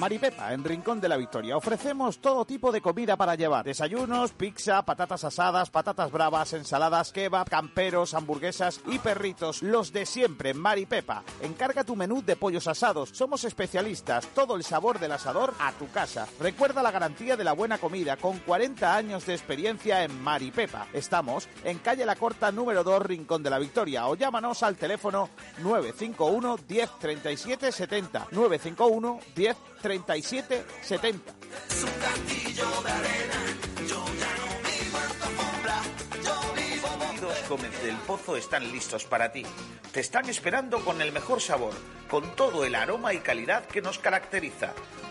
Maripepa, en Rincón de la Victoria. Ofrecemos todo tipo de comida para llevar. Desayunos, pizza, patatas asadas, patatas bravas, ensaladas, kebab, camperos, hamburguesas y perritos. Los de siempre, Maripepa. Encarga tu menú de pollos asados. Somos especialistas. Todo el sabor del asador a tu casa. Recuerda la garantía de la buena comida con 40 años de experiencia en Maripepa. Estamos en calle La Corta número 2, Rincón de la Victoria. O llámanos al teléfono 951 10 37 70. 951 10 37 70. Los Gómez del Pozo están listos para ti. Te están esperando con el mejor sabor, con todo el aroma y calidad que nos caracteriza.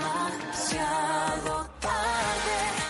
demasiado tarde.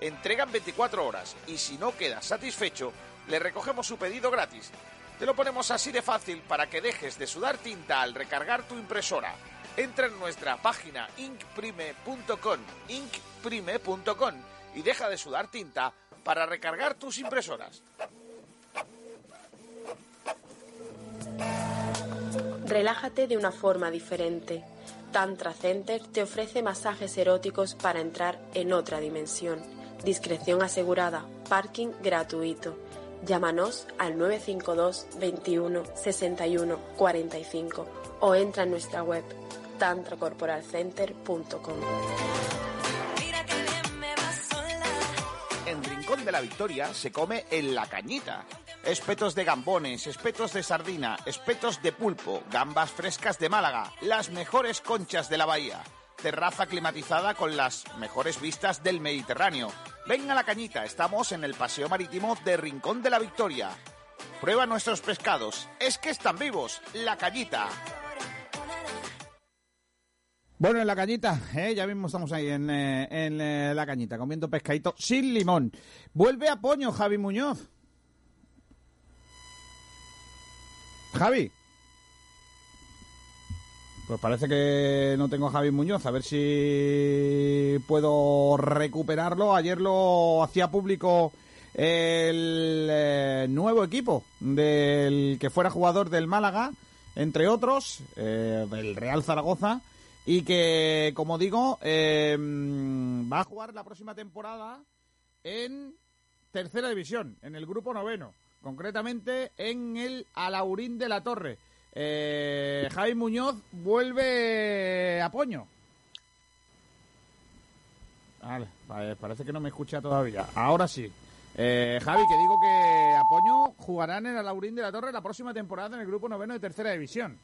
Entregan 24 horas y si no quedas satisfecho, le recogemos su pedido gratis. Te lo ponemos así de fácil para que dejes de sudar tinta al recargar tu impresora. Entra en nuestra página inkprime.com, inkprime.com y deja de sudar tinta para recargar tus impresoras. Relájate de una forma diferente. Tantra Center te ofrece masajes eróticos para entrar en otra dimensión. Discreción asegurada, parking gratuito. Llámanos al 952 21 61 45 o entra en nuestra web tantracorporalcenter.com. En Rincón de la Victoria se come en la cañita. Espetos de gambones, espetos de sardina, espetos de pulpo, gambas frescas de Málaga, las mejores conchas de la bahía. Terraza climatizada con las mejores vistas del Mediterráneo. Ven a la cañita, estamos en el Paseo Marítimo de Rincón de la Victoria. Prueba nuestros pescados, es que están vivos, la cañita. Bueno, en la cañita, ¿eh? ya mismo estamos ahí en, eh, eh, la cañita, comiendo pescadito sin limón. Vuelve a Poño, Javi Muñoz. Javi. Pues parece que no tengo a Javi Muñoz. A ver si puedo recuperarlo. Ayer lo hacía público el eh, nuevo equipo del que fuera jugador del Málaga, entre otros, eh, del Real Zaragoza, y que, como digo, eh, va a jugar la próxima temporada en tercera división, en el grupo noveno. concretamente en el Alaurín de la Torre. Eh, Javi Muñoz vuelve a Poño. Vale, parece que no me escucha todavía. Ahora sí. Eh, Javi, que digo que Apoño jugarán en el Alaurín de la Torre la próxima temporada en el grupo noveno de tercera división.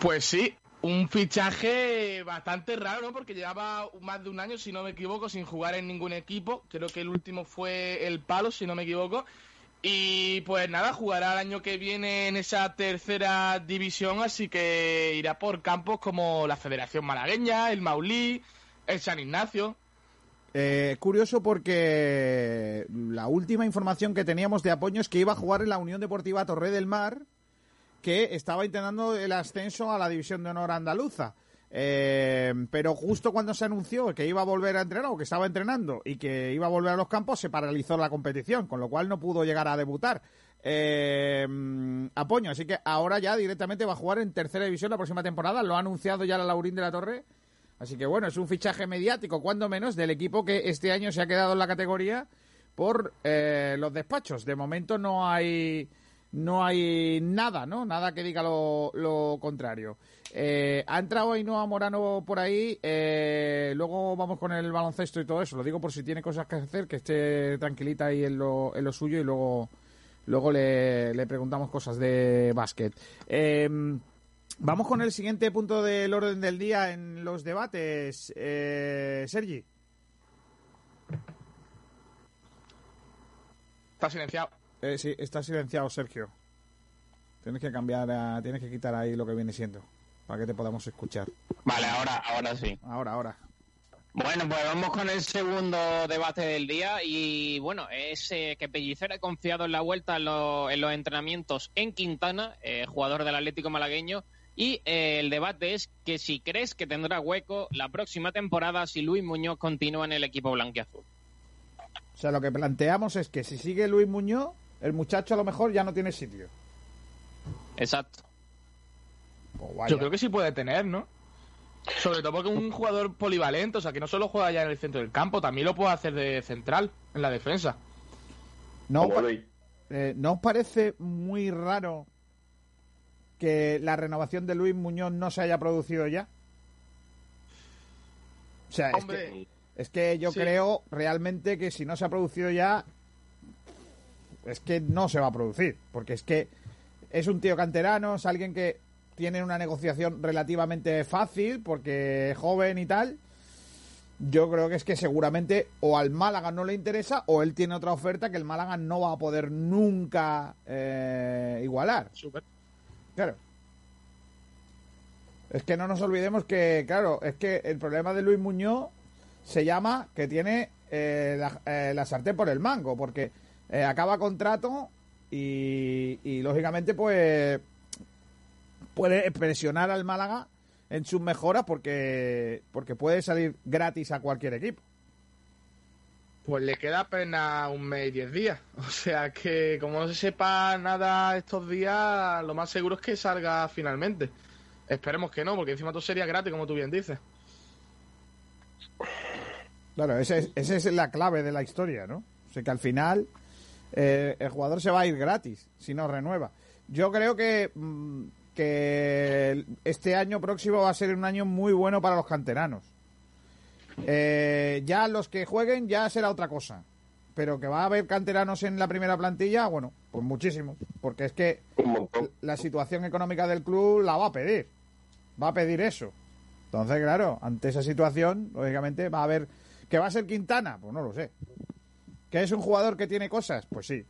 Pues sí, un fichaje bastante raro, ¿no? Porque llevaba más de un año, si no me equivoco, sin jugar en ningún equipo. Creo que el último fue el Palo, si no me equivoco. Y pues nada, jugará el año que viene en esa tercera división, así que irá por campos como la Federación Malagueña, el Maulí, el San Ignacio. Eh, curioso porque la última información que teníamos de Apoño es que iba a jugar en la Unión Deportiva Torre del Mar, que estaba intentando el ascenso a la División de Honor Andaluza. Eh, pero justo cuando se anunció que iba a volver a entrenar o que estaba entrenando y que iba a volver a los campos, se paralizó la competición, con lo cual no pudo llegar a debutar. Eh, Apoño, así que ahora ya directamente va a jugar en tercera división la próxima temporada. Lo ha anunciado ya la Laurín de la Torre. Así que bueno, es un fichaje mediático, cuando menos, del equipo que este año se ha quedado en la categoría por eh, los despachos. De momento no hay no hay nada, ¿no? Nada que diga lo, lo contrario. Eh, ha entrado Ainhoa Morano por ahí. Eh, luego vamos con el baloncesto y todo eso. Lo digo por si tiene cosas que hacer, que esté tranquilita ahí en lo, en lo suyo y luego, luego le, le preguntamos cosas de básquet. Eh, Vamos con el siguiente punto del orden del día en los debates. Eh, Sergi. Está silenciado. Eh, sí, está silenciado, Sergio. Tienes que cambiar, a- tienes que quitar ahí lo que viene siendo para que te podamos escuchar. Vale, ahora, ahora sí. Ahora, ahora. Bueno, pues vamos con el segundo debate del día y bueno, es eh, que Pellicer ha confiado en la vuelta en, lo- en los entrenamientos en Quintana, eh, jugador del Atlético Malagueño, y eh, el debate es que si crees que tendrá hueco la próxima temporada si Luis Muñoz continúa en el equipo blanquiazul. O sea, lo que planteamos es que si sigue Luis Muñoz, el muchacho a lo mejor ya no tiene sitio. Exacto. Pues. Yo creo que sí puede tener, ¿no? Sobre todo porque es un jugador polivalente, o sea, que no solo juega ya en el centro del campo, también lo puede hacer de central, en la defensa. ¿No, eh, ¿No os parece muy raro que la renovación de Luis Muñoz no se haya producido ya? O sea, es que, Hombre, es que yo Sí. creo realmente que si no se ha producido ya, es que no se va a producir. Porque es que es un tío canterano, es alguien que tiene una negociación relativamente fácil porque es joven y tal. Yo creo que es que seguramente o al Málaga no le interesa o él tiene otra oferta que el Málaga no va a poder nunca eh, igualar. Claro. Es que no nos olvidemos que, claro, es que el problema de Luis Muñoz se llama que tiene eh, la, eh, la sartén por el mango, porque eh, acaba contrato y, y, lógicamente, pues puede presionar al Málaga en sus mejoras porque, porque puede salir gratis a cualquier equipo. Pues le queda apenas un mes y diez días. *laughs* O sea que, como no se sepa nada estos días, lo más seguro es que salga finalmente. Esperemos que no, porque encima todo sería gratis, como tú bien dices. Claro, esa es, esa es la clave de la historia, ¿no? O sea, que al final eh, el jugador se va a ir gratis si no renueva. Yo creo que, mm, que este año próximo va a ser un año muy bueno para los canteranos. Eh, ya los que jueguen ya será otra cosa. Pero que va a haber canteranos en la primera plantilla, bueno, pues muchísimo. Porque es que la situación económica del club la va a pedir. Va a pedir eso. Entonces, claro, ante esa situación, lógicamente va a haber. ¿Que va a ser Quintana? Pues no lo sé. ¿Que es un jugador que tiene cosas? Pues sí.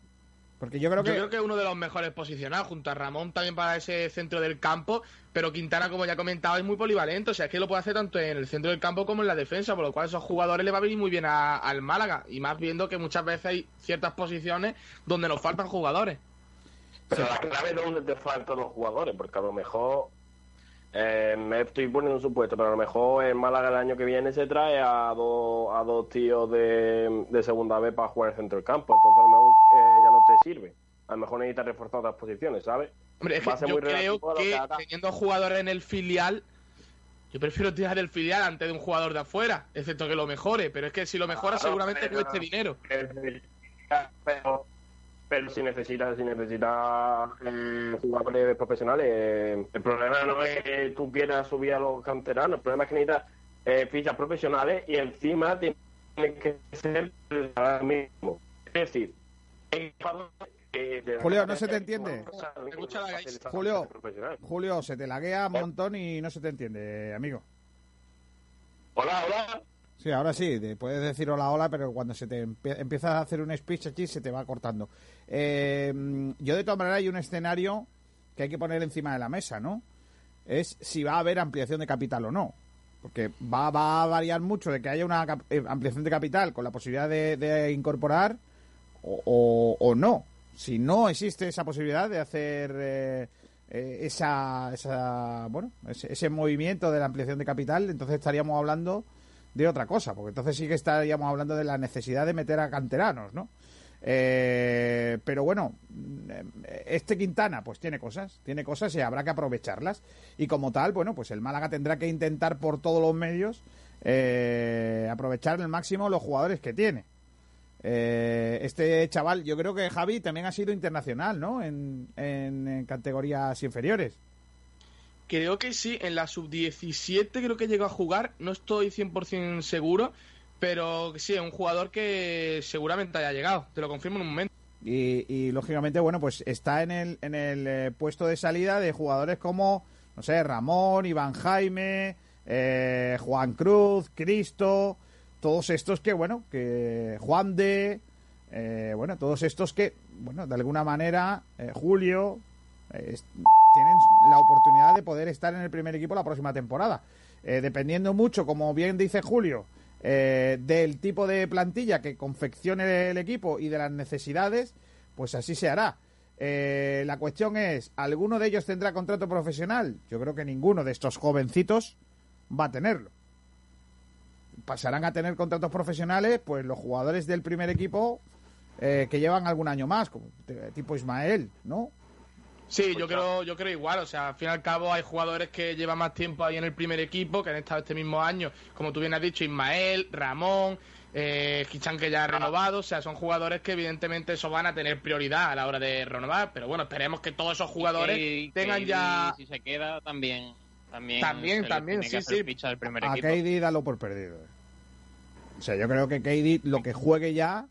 Porque yo creo que. Yo creo que es uno de los mejores posicionados, junto a Ramón también para ese centro del campo, pero Quintana, como ya he comentado, es muy polivalente, o sea, es que lo puede hacer tanto en el centro del campo como en la defensa, por lo cual esos jugadores le va a venir muy bien a- al Málaga, y más viendo que muchas veces hay ciertas posiciones donde nos faltan jugadores. Pero la clave es donde te faltan los jugadores, porque a lo mejor eh, me estoy poniendo un supuesto, pero a lo mejor en Málaga el año que viene se trae a dos, a dos tíos de, de segunda vez para jugar en el centro del campo, entonces a lo mejor eh, ya no te sirve. A lo mejor necesitas reforzar otras posiciones, ¿sabes? Hombre, es que yo creo que que teniendo jugadores en el filial, yo prefiero tirar del filial antes de un jugador de afuera, excepto que lo mejore, pero es que si lo mejora seguramente cueste dinero. Pero Pero si necesitas, si necesitas eh, jugadores profesionales, eh, el problema no es que tú quieras subir a los canteranos, el problema es que necesitas eh, fichas profesionales y encima tiene que ser ahora mismo. Es decir, hay Julio, no se te entiende. Julio, profesional. Julio, se te laguea un montón y no se te entiende, amigo. Hola, hola. Sí, ahora sí, te puedes decir hola, hola, pero cuando se te empie- empiezas a hacer un speech aquí se te va cortando. Eh, yo de todas maneras hay un escenario que hay que poner encima de la mesa, ¿no? Es si va a haber ampliación de capital o no. Porque va, va a variar mucho de que haya una eh, ampliación de capital con la posibilidad de, de incorporar o, o- o no. Si no existe esa posibilidad de hacer eh, eh, esa, esa, bueno, ese, ese movimiento de la ampliación de capital, entonces estaríamos hablando de otra cosa, porque entonces sí que estaríamos hablando de la necesidad de meter a canteranos, ¿no? Eh, pero bueno, eh, este Quintana pues tiene cosas, tiene cosas y habrá que aprovecharlas. Y como tal, bueno, pues el Málaga tendrá que intentar por todos los medios eh, aprovechar al máximo los jugadores que tiene. Eh, este chaval, yo creo que Javi también ha sido internacional, ¿no? En- en categorías inferiores. Creo que sí, en la sub-17 creo que llegó a jugar, no estoy 100% seguro, pero sí, es un jugador que seguramente haya llegado, te lo confirmo en un momento. Y, lógicamente, bueno, pues está en el, en el eh, puesto de salida de jugadores como, no sé, Ramón, Iván Jaime, eh, Juan Cruz, Cristo, todos estos que, bueno, que Juan de, eh, bueno, todos estos que, bueno, de alguna manera, Julio, tienen la oportunidad de poder estar en el primer equipo la próxima temporada. Eh, dependiendo mucho, como bien dice Julio, eh, del tipo de plantilla que confeccione el equipo y de las necesidades, pues así se hará. Eh, la cuestión es, ¿alguno de ellos tendrá contrato profesional? Yo creo que ninguno de estos jovencitos va a tenerlo. Pasarán a tener contratos profesionales, pues los jugadores del primer equipo que llevan algún año más, como tipo Ismael, ¿no? Sí, yo creo, yo creo igual. O sea, al fin y al cabo hay jugadores que llevan más tiempo ahí en el primer equipo, que han estado este mismo año, como tú bien has dicho, Ismael, Ramón, eh, Kichan que ya ha renovado. O sea, son jugadores que evidentemente eso van a tener prioridad a la hora de renovar. Pero bueno, esperemos que todos esos jugadores Y- tengan ya... Si se queda, también. También, También, también, sí, sí. primer a equipo. KD dalo por perdido. eh. O sea, yo creo que KD lo que juegue ya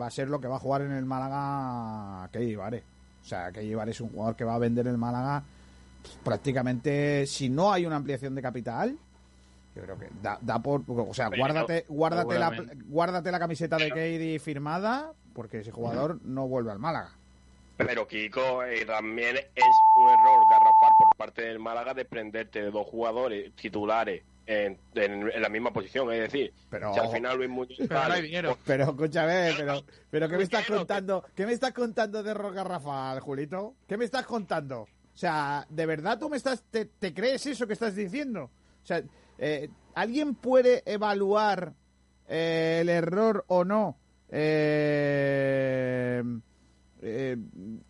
va a ser lo que va a jugar en el Málaga KD Vare. O sea, KD Vare es un jugador que va a vender el Málaga prácticamente si no hay una ampliación de capital. Yo creo que da, da por, o sea, Pero, guárdate, guárdate la, guárdate la camiseta de KD firmada porque ese jugador no vuelve al Málaga. Pero Kiko, eh, también es un error garrafal por parte del Málaga desprenderte de dos jugadores titulares en, en- en la misma posición. Es decir, Pero- si al final Luis Muñoz Pero no hay dinero. Pero escúchame, pero, pero ¿qué me estás contando? ¿Qué me estás contando de Roca Rafael, Julito? ¿Qué me estás contando? O sea, ¿de verdad tú me estás, te, te crees eso que estás diciendo? O sea, eh, ¿alguien puede evaluar eh, el error o no? Eh, eh,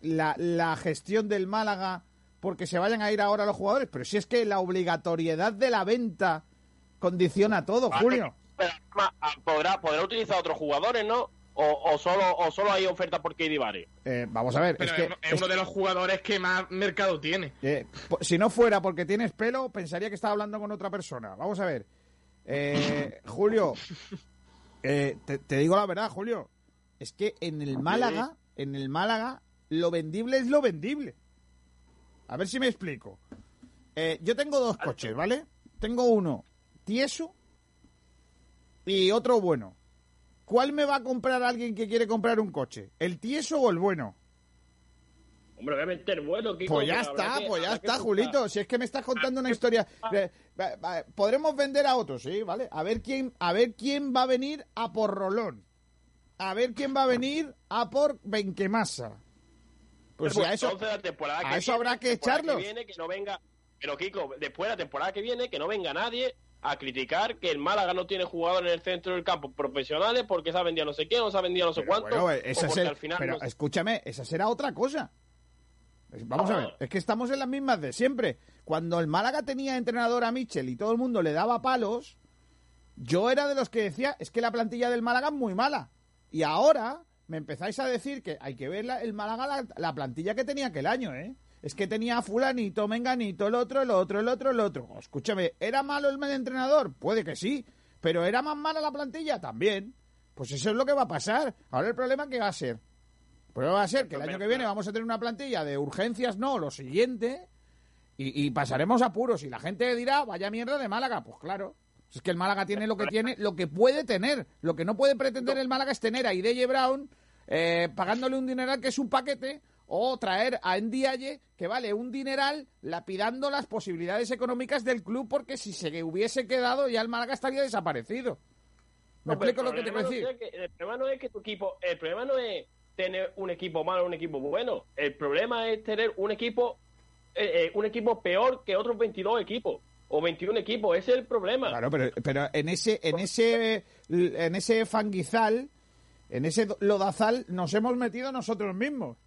la, la gestión del Málaga porque se vayan a ir ahora los jugadores, pero si es que la obligatoriedad de la venta condiciona todo, Vale, Julio. pero, ah, podrá, podrá utilizar otros jugadores, ¿no? O, o solo o solo hay oferta por Vare. Eh, vamos a ver, Pero es es, que es uno de los jugadores que más mercado tiene. Eh, si no fuera porque tienes pelo, pensaría que estaba hablando con otra persona. Vamos a ver. Eh, Julio, eh, te, te digo la verdad, Julio. Es que en el Málaga, en el Málaga, lo vendible es lo vendible. A ver si me explico. Eh, yo tengo dos coches, ¿vale? Tengo uno tieso y otro bueno. ¿Cuál me va a comprar alguien que quiere comprar un coche? ¿El tieso o el bueno? Hombre, obviamente el bueno, Kiko. Pues ya está, que- pues ya está. Julito. Si es que me estás contando una historia. Eh, va- va- Podremos vender a otros, sí, ¿vale? A ver quién, a ver quién va a venir a por Rolón. A ver quién va a venir a por Benquemasa. Pues si a eso, entonces la temporada a que eso viene, habrá que viene, no venga, pero Kiko, después de la temporada que viene, que no venga nadie a criticar que el Málaga no tiene jugadores en el centro del campo profesionales porque se ha vendido no sé quién, o se ha vendido no sé Pero cuánto. bueno, o esa porque ser- al final pero no se- escúchame, esa será otra cosa. Vamos a ver, es que estamos en las mismas de siempre. Cuando el Málaga tenía entrenador a Michel y todo el mundo le daba palos, yo era de los que decía, es que la plantilla del Málaga es muy mala. Y ahora me empezáis a decir que hay que ver la- el Málaga la, la plantilla que tenía aquel año, ¿eh? Es que tenía fulanito, menganito, el otro, el otro, el otro, el otro. Escúchame, ¿era malo el entrenador? Puede que sí, pero ¿era más mala la plantilla? También. Pues eso es lo que va a pasar. Ahora el problema que va a ser. El problema va a ser que el año que viene vamos a tener una plantilla de urgencias, no, lo siguiente, y, y pasaremos apuros. Y la gente dirá, vaya mierda de Málaga. Pues claro. Es que el Málaga tiene lo que tiene, lo que puede tener. Lo que no puede pretender el Málaga es tener a Ideye Brown eh, pagándole un dineral que es un paquete o traer a Ndiaye que vale un dineral lapidando las posibilidades económicas del club porque si se hubiese quedado ya el Málaga estaría desaparecido. ¿Me No, explico lo que te quiero decir? no es que- el problema no es que tu equipo, el problema no es tener un equipo malo o un equipo bueno. El problema es tener un equipo, eh, eh, un equipo peor que otros 22 equipos o 21 equipos. Ese es el problema. Claro, pero, pero en ese, en ese, en ese fanguizal, en ese lodazal, nos hemos metido nosotros mismos.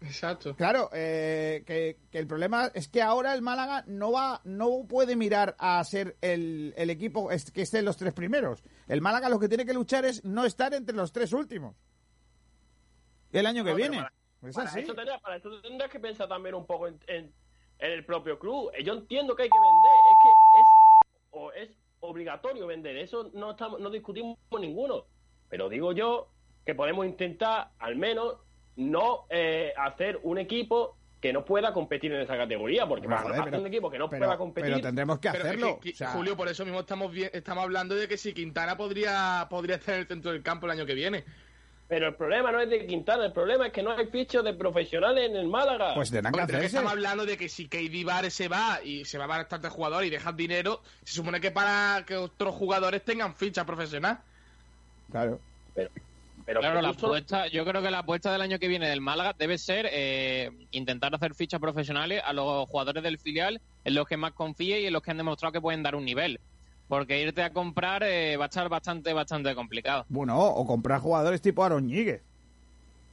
Exacto. Claro, eh, que, que el problema es que ahora el Málaga no va, no puede mirar a ser el, el equipo que esté en los tres primeros. El Málaga lo que tiene que luchar es no estar entre los tres últimos. El año que No, viene. para- Es Para así. eso, tendrás, para eso tendrás que pensar también un poco en, en- en el propio club. Eh, Yo entiendo que hay que vender, o es obligatorio vender, eso no, estamos, no discutimos ninguno. Pero digo yo que podemos intentar al menos no eh, hacer un equipo que no pueda competir en esa categoría, porque Hombre, para joder, hacer pero- un equipo que no pero- pueda competir... pero tendremos que es hacerlo. que, o sea, Julio, por eso mismo estamos bien- estamos hablando de que si Quintana podría podría estar en el centro del campo el año que viene. Pero el problema no es de Quintana, el problema es que no hay fichos de profesionales en el Málaga. Pues que Hombre, pero que estamos hablando de que si KD Bar se va y se va a bastante jugador y dejan dinero, se supone que para que otros jugadores tengan ficha profesional. Claro. Pero claro, que la apuesta, yo creo que la apuesta del año que viene del Málaga debe ser eh, intentar hacer fichas profesionales a los jugadores del filial en los que más confíe y en los que han demostrado que pueden dar un nivel. Porque irte a comprar eh, va a estar bastante, bastante complicado. Bueno, o comprar jugadores tipo Aaron Ñíguez.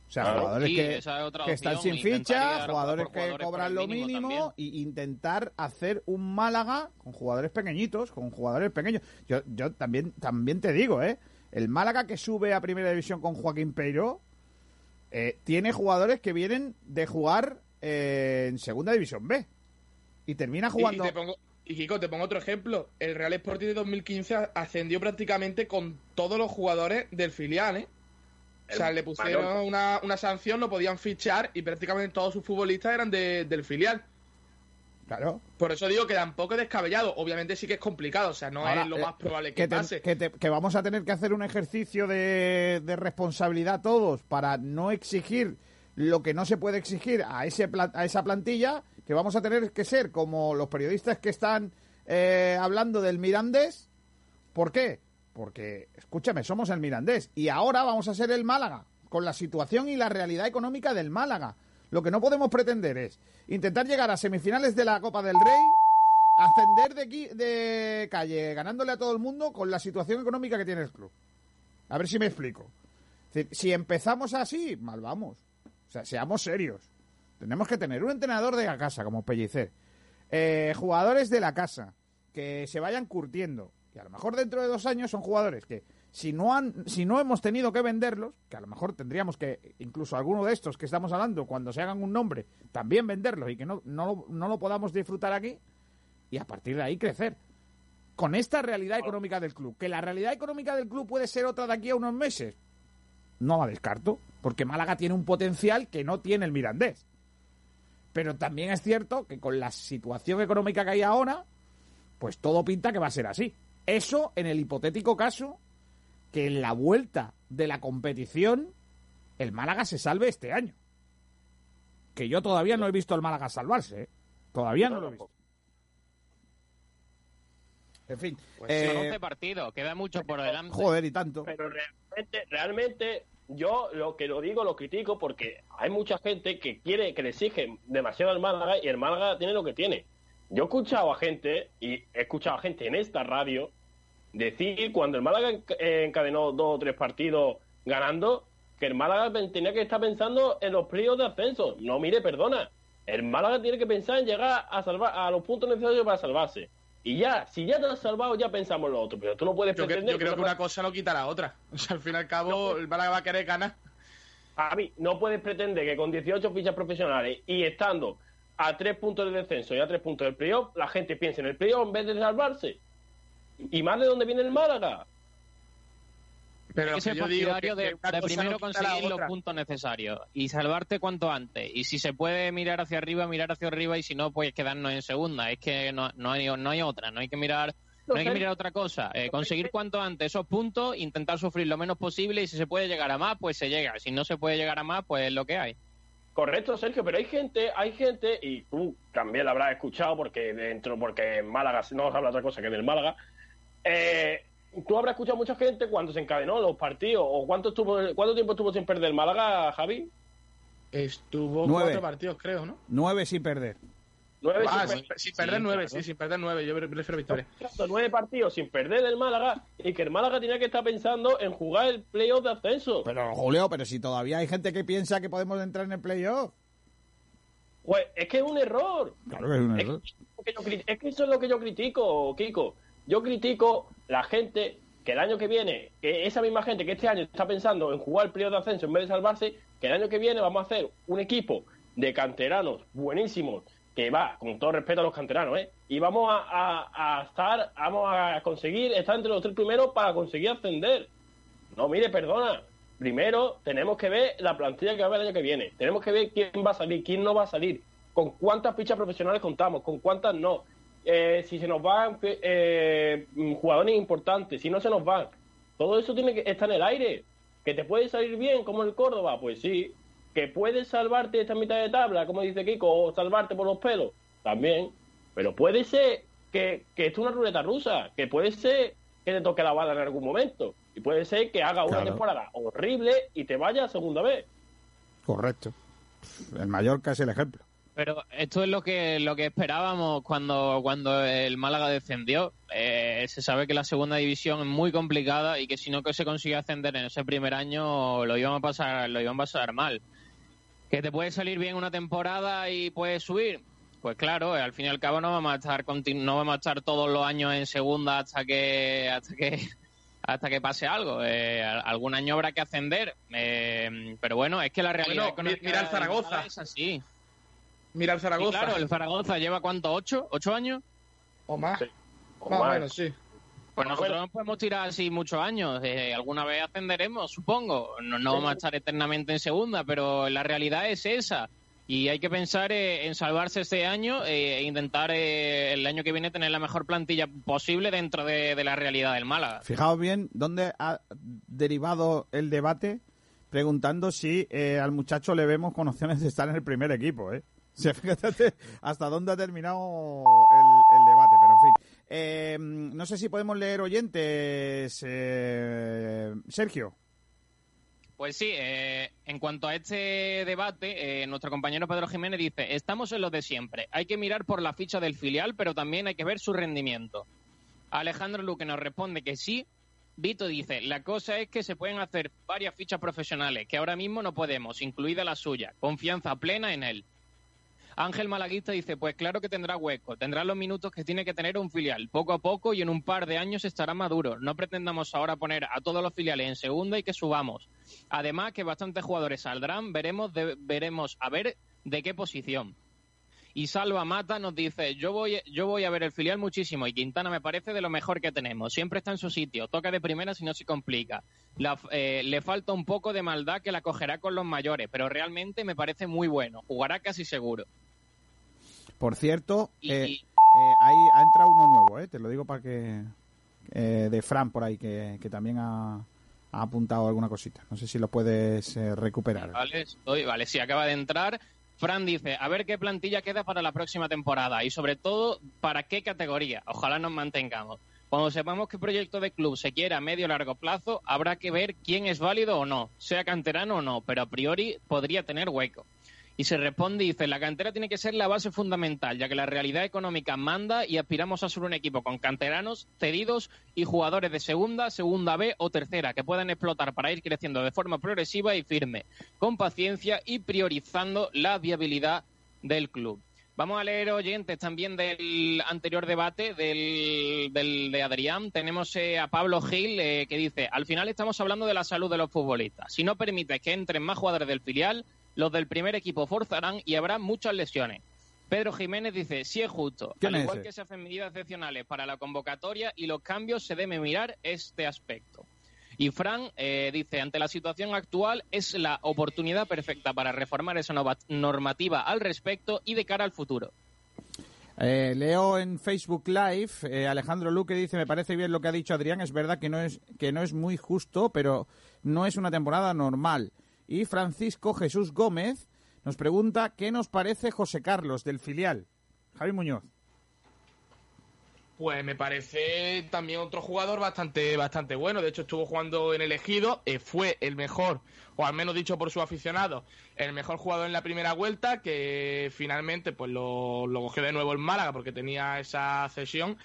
O sea, Claro, jugadores sí, que, es están sin ficha, jugadores que jugadores cobran lo mínimo mínimo y intentar hacer un Málaga con jugadores pequeñitos, con jugadores pequeños. Yo, yo también, también te digo, ¿eh? El Málaga que sube a Primera División con Joaquín Peiro eh, tiene jugadores que vienen de jugar eh, en Segunda División B. Y termina jugando... Y, te pongo, y Kiko, te pongo otro ejemplo. El Real Sporting de 2015 ascendió prácticamente con todos los jugadores del filial, ¿eh? O sea, le pusieron una, una sanción, no podían fichar y prácticamente todos sus futbolistas eran de- del filial. Claro. Por eso digo que tampoco es descabellado. Obviamente sí que es complicado, o sea, no Ahora, es lo eh, más probable que, te- pase. que te- que vamos a tener que hacer un ejercicio de, de responsabilidad todos para no exigir lo que no se puede exigir a, ese a esa plantilla, que vamos a tener que ser como los periodistas que están eh, hablando del Mirandés. ¿Por qué? Porque, escúchame, somos el Mirandés y ahora vamos a ser el Málaga, con la situación y la realidad económica del Málaga. Lo que no podemos pretender es intentar llegar a semifinales de la Copa del Rey, ascender de, aquí, de calle ganándole a todo el mundo con la situación económica que tiene el club. A ver si me explico. Si empezamos así, mal vamos. O sea, seamos serios. Tenemos que tener un entrenador de la casa, como Pellicer. Eh, jugadores de la casa, que se vayan curtiendo. Y a lo mejor dentro de dos años son jugadores que, si no, han, si no hemos tenido que venderlos, que a lo mejor tendríamos que, incluso alguno de estos que estamos hablando, cuando se hagan un nombre, también venderlos y que no, no, no lo podamos disfrutar aquí, y a partir de ahí crecer. Con esta realidad económica del club. Que la realidad económica del club puede ser otra de aquí a unos meses. No la descarto, porque Málaga tiene un potencial que no tiene el Mirandés. Pero también es cierto que con la situación económica que hay ahora, pues todo pinta que va a ser así. Eso en el hipotético caso que en la vuelta de la competición el Málaga se salve este año. Que yo todavía no he visto al Málaga salvarse, ¿eh? Todavía no lo he visto. En fin. Son eh, 11 partidos, queda mucho por delante. *laughs* joder, y tanto. Pero realmente, realmente yo lo que lo digo lo critico porque hay mucha gente que quiere, que le exige demasiado al Málaga y el Málaga tiene lo que tiene. Yo he escuchado a gente, y he escuchado a gente en esta radio, decir cuando el Málaga eh, encadenó dos o tres partidos ganando, que el Málaga tenía que estar pensando en los pliegos de ascenso. No, mire, perdona. El Málaga tiene que pensar en llegar a salvar a los puntos necesarios para salvarse. Y ya, si ya te has salvado, ya pensamos en lo otro. Pero tú no puedes Yo, pretender yo creo que una cosa no quita la otra. *laughs* O sea, al fin y al cabo, el Málaga va a querer ganar. Javi, no puedes pretender que con 18 fichas profesionales y estando a tres puntos de descenso y a tres puntos del playoff, la gente piense en el playoff en vez de salvarse. Y más de dónde viene el Málaga. Pero Hay que ser que yo digo partidario que- de, primero conseguir los puntos necesarios y salvarte cuanto antes. Y si se puede mirar hacia arriba, mirar hacia arriba y si no, pues quedarnos en segunda. Es que no, no, hay, no hay otra, no hay que mirar. No hay que mirar otra cosa. Eh, conseguir cuanto antes esos puntos, intentar sufrir lo menos posible y si se puede llegar a más, pues se llega. Si no se puede llegar a más, pues es lo que hay. Correcto, Sergio, pero hay gente, hay gente, y tú también la habrás escuchado porque dentro, porque en Málaga no se habla otra cosa que del Málaga. Eh, tú habrás escuchado mucha gente cuando se encadenó los partidos, o cuánto estuvo, cuánto tiempo estuvo sin perder el Málaga, Javi? Estuvo Nueve. cuatro partidos, creo, ¿no? Nueve sin perder. Nueve Ah, sin per- sin perder Sí, nueve, claro. sí, sin perder nueve. Yo prefiero victoria. Nueve partidos sin perder el Málaga y que el Málaga tenía que estar pensando en jugar el playoff de ascenso. Pero, Julio, pero si todavía hay gente que piensa que podemos entrar en el playoff. Pues es que es un error. Claro que es un Es error. que yo cri- es que eso es lo que yo critico, Kiko. Yo critico la gente que el año que viene, que esa misma gente que este año está pensando en jugar el periodo de ascenso en vez de salvarse, que el año que viene vamos a hacer un equipo de canteranos buenísimos, que va, con todo respeto a los canteranos, ¿eh? Y vamos a, a- a estar, vamos a conseguir estar entre los tres primeros para conseguir ascender. No, mire, perdona. Primero tenemos que ver la plantilla que va a haber el año que viene. Tenemos que ver quién va a salir, quién no va a salir, con cuántas fichas profesionales contamos, con cuántas no. Eh, si se nos van eh, jugadores importantes, si no se nos van. Todo eso tiene que estar en el aire. ¿Que te puede salir bien como el Córdoba? Pues sí. ¿Que puedes salvarte esta mitad de tabla, como dice Kiko, o salvarte por los pelos? También. Pero puede ser que, que esto es una ruleta rusa, que puede ser que te toque la bala en algún momento. Y puede ser que haga una Claro. temporada horrible y te vaya a segunda vez. Correcto. El Mallorca es el ejemplo. Pero esto es lo que lo que esperábamos cuando cuando el Málaga descendió. Eh, se sabe que la segunda división es muy complicada y que si no que se consigue ascender en ese primer año lo iban a pasar lo iban a pasar mal. Que te puede salir bien una temporada y puedes subir. Pues claro, eh, al fin y al cabo no vamos a estar no vamos a estar todos los años en segunda hasta que hasta que *laughs* hasta que pase algo. Eh, al- algún año habrá que ascender, eh, pero bueno, es que la realidad Bueno, económica mi- mira el Zaragoza. Es así. Mira el Sí, Zaragoza. claro, el Zaragoza lleva cuánto, ocho, ocho años. O más. O Más o más. menos, sí. Pues nosotros no podemos tirar así muchos años. Eh, alguna vez ascenderemos, supongo. No, no vamos a estar eternamente en segunda, pero la realidad es esa. Y hay que pensar eh, en salvarse este año eh, e intentar eh, el año que viene tener la mejor plantilla posible dentro de, de la realidad del Málaga. Fijaos bien dónde ha derivado el debate preguntando si eh, al muchacho le vemos con opciones de estar en el primer equipo, ¿eh? *laughs* Fíjate hasta dónde ha terminado el, el debate, pero en fin. Eh, no sé si podemos leer oyentes, eh, Sergio. Pues sí, eh, en cuanto a este debate, eh, nuestro compañero Pedro Jiménez dice, estamos en lo de siempre, hay que mirar por la ficha del filial, pero también hay que ver su rendimiento. Alejandro Luque nos responde que sí. Vito dice, la cosa es que se pueden hacer varias fichas profesionales, que ahora mismo no podemos, incluida la suya. Confianza plena en él. Ángel Malaguista dice, pues claro que tendrá hueco, tendrá los minutos que tiene que tener un filial. Poco a poco y en un par de años estará maduro. No pretendamos ahora poner a todos los filiales en segunda y que subamos. Además que bastantes jugadores saldrán, veremos, de- veremos a ver de qué posición. Y Salva Mata nos dice, yo voy, yo voy a ver el filial muchísimo y Quintana me parece de lo mejor que tenemos. Siempre está en su sitio, toca de primera si no se complica. La- eh, le falta un poco de maldad que la cogerá con los mayores, pero realmente me parece muy bueno. Jugará casi seguro. Por cierto, Y- eh, y- eh, ahí ha entrado uno nuevo, ¿eh? Te lo digo para que... eh, de Fran por ahí, que, que también ha, ha apuntado alguna cosita. No sé si lo puedes eh, recuperar. Vale, estoy- vale, sí, acaba de entrar. Fran dice, a ver qué plantilla queda para la próxima temporada y sobre todo, para qué categoría. Ojalá nos mantengamos. Cuando sepamos qué proyecto de club se quiere a medio o largo plazo, habrá que ver quién es válido o no, sea canterano o no, pero a priori podría tener hueco. Y se responde y dice, la cantera tiene que ser la base fundamental, ya que la realidad económica manda y aspiramos a ser un equipo con canteranos, cedidos y jugadores de segunda, segunda B o tercera, que puedan explotar para ir creciendo de forma progresiva y firme, con paciencia y priorizando la viabilidad del club. Vamos a leer oyentes también del anterior debate del, del de Adrián. Tenemos eh, a Pablo Gil eh, que dice, al final estamos hablando de la salud de los futbolistas. Si no permites que entren más jugadores del filial, los del primer equipo forzarán y habrá muchas lesiones. Pedro Jiménez dice, sí es justo. ¿Quién Al igual que se hacen medidas excepcionales para la convocatoria y los cambios, se debe mirar este aspecto. Y Fran eh, dice, ante la situación actual es la oportunidad perfecta para reformar esa normativa al respecto y de cara al futuro. Eh, leo en Facebook Live, eh, Alejandro Luque dice, me parece bien lo que ha dicho Adrián, es verdad que no es, que no es muy justo, pero no es una temporada normal. Y Francisco Jesús Gómez nos pregunta, ¿qué nos parece José Carlos del filial? Javi Muñoz. Pues me parece también otro jugador bastante, bastante bueno. De hecho, estuvo jugando en el Ejido, eh, fue el mejor, o al menos dicho por su aficionado, el mejor jugador en la primera vuelta, que finalmente pues lo, cogió de nuevo el Málaga porque tenía esa cesión.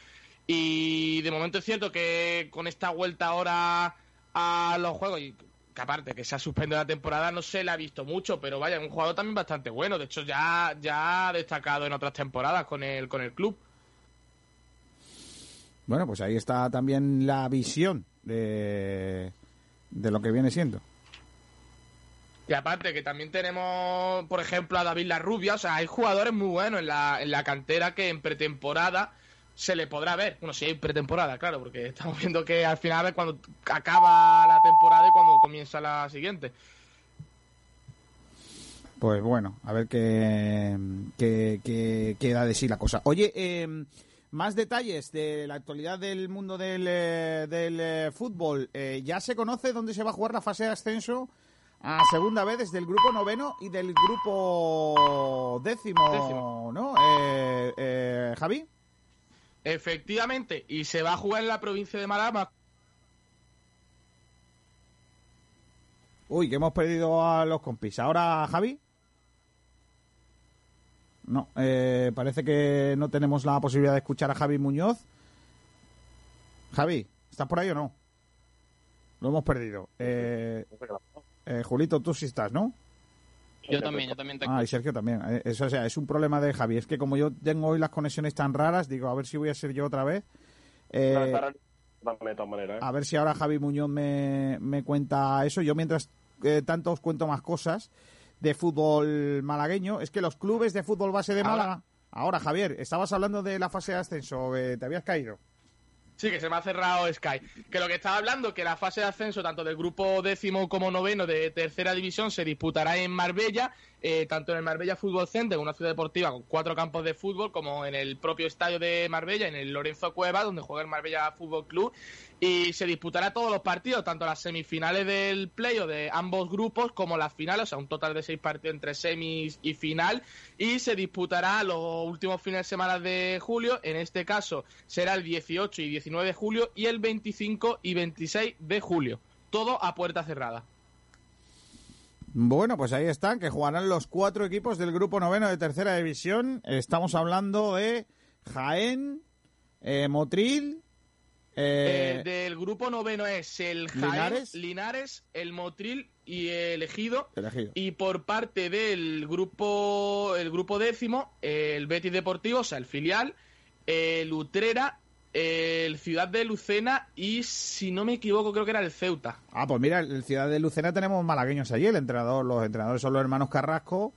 Y de momento es cierto que con esta vuelta ahora a los juegos, y que aparte que se ha suspendido la temporada, no se le ha visto mucho, pero vaya, un jugador también bastante bueno. De hecho, ya, ya ha destacado en otras temporadas con el, con el club. Bueno, pues ahí está también la visión de, de lo que viene siendo. Y aparte que también tenemos, por ejemplo, a David Larrubia, o sea, hay jugadores muy buenos en la, en la cantera que en pretemporada se le podrá ver. Bueno, si hay pretemporada, claro, porque estamos viendo que al final es cuando acaba la temporada y cuando comienza la siguiente. Pues bueno, a ver qué, qué, qué queda de sí la cosa. Oye, eh, más detalles de la actualidad del mundo del, eh, del eh, fútbol. Eh, ya se conoce dónde se va a jugar la fase de ascenso a segunda vez desde el grupo noveno y del grupo décimo, Décimo. ¿no? Eh, eh, Javi. Efectivamente, y se va a jugar en la provincia de Málaga. Uy, que hemos perdido a los compis. Ahora, Javi. No, eh, parece que no tenemos la posibilidad de escuchar a Javi Muñoz. Javi, ¿estás por ahí o no? Lo hemos perdido. Eh, eh, Julito, tú sí estás, ¿no? Yo también, yo también te Ah, y Sergio también. Eh, Eso, o sea, es un problema de Javi. Es que como yo tengo hoy las conexiones tan raras, digo, a ver si voy a ser yo otra vez. Eh, No, está raro. de todas maneras. ¿eh? a ver si ahora Javi Muñoz me, me cuenta eso. Yo mientras eh, tanto os cuento más cosas de fútbol malagueño. Es que los clubes de fútbol base de Ahora- Málaga... Ahora, Javier, estabas hablando de la fase de ascenso. eh, ¿Te habías caído? Sí, que se me ha cerrado Sky. Que lo que estaba hablando, que la fase de ascenso, tanto del grupo décimo como noveno de tercera división, se disputará en Marbella, eh, tanto en el Marbella Fútbol Center, una ciudad deportiva con cuatro campos de fútbol, como en el propio estadio de Marbella, en el Lorenzo Cueva, donde juega el Marbella Fútbol Club. Y se disputará todos los partidos, tanto las semifinales del play o de ambos grupos, como las finales, o sea, un total de seis partidos entre semis y final. Y se disputará los últimos fines de semana de julio, en este caso será el 18 y 19 de julio y el 25 y 26 de julio. Todo a puerta cerrada. Bueno, pues ahí están, que jugarán los cuatro equipos del grupo noveno de tercera división. Estamos hablando de Jaén, eh, Motril, eh, Eh, del grupo noveno es el Jaén, Linares. Linares, el Motril y el Ejido. elegido. Y por parte del grupo el grupo décimo, el Betis Deportivo, o sea, el filial, el Utrera, el Ciudad de Lucena y, si no me equivoco, creo que era el Ceuta. Ah, pues mira, en Ciudad de Lucena tenemos malagueños allí. El entrenador, los entrenadores son los hermanos Carrasco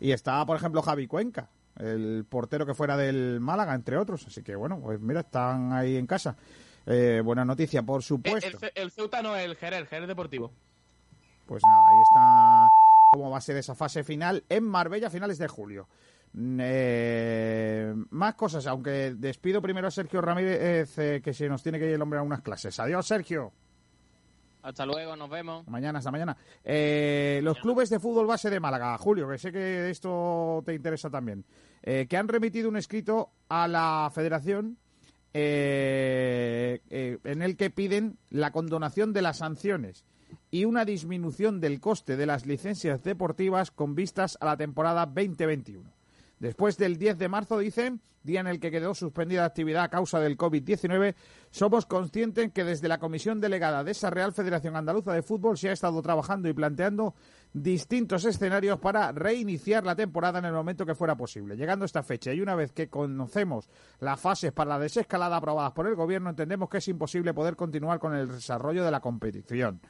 y está, por ejemplo, Javi Cuenca, el portero que fuera del Málaga, entre otros. Así que bueno, pues mira, están ahí en casa. Eh, buena noticia, por Eh, supuesto. El, Ce- el Ceuta no, el Jerez, el Jerez Deportivo. Pues nada, ahí está cómo va a ser esa fase final en Marbella a finales de julio. Mm, eh, más cosas, aunque despido primero a Sergio Ramírez, eh, que se nos tiene que ir el hombre a unas clases. Adiós, Sergio. Hasta luego, nos vemos. Mañana, hasta mañana. Eh, los clubes de fútbol base de Málaga, Julio, que sé que esto te interesa también, que han remitido un escrito a la federación en el que piden la condonación de las sanciones y una disminución del coste de las licencias deportivas con vistas a la temporada 2021. Después del 10 de marzo, dicen, día en el que quedó suspendida la actividad a causa del COVID-19, somos conscientes que desde la comisión delegada de esa Real Federación Andaluza de Fútbol se ha estado trabajando y planteando distintos escenarios para reiniciar la temporada en el momento que fuera posible. Llegando a esta fecha y una vez que conocemos las fases para la desescalada aprobadas por el Gobierno, entendemos que es imposible poder continuar con el desarrollo de la competición.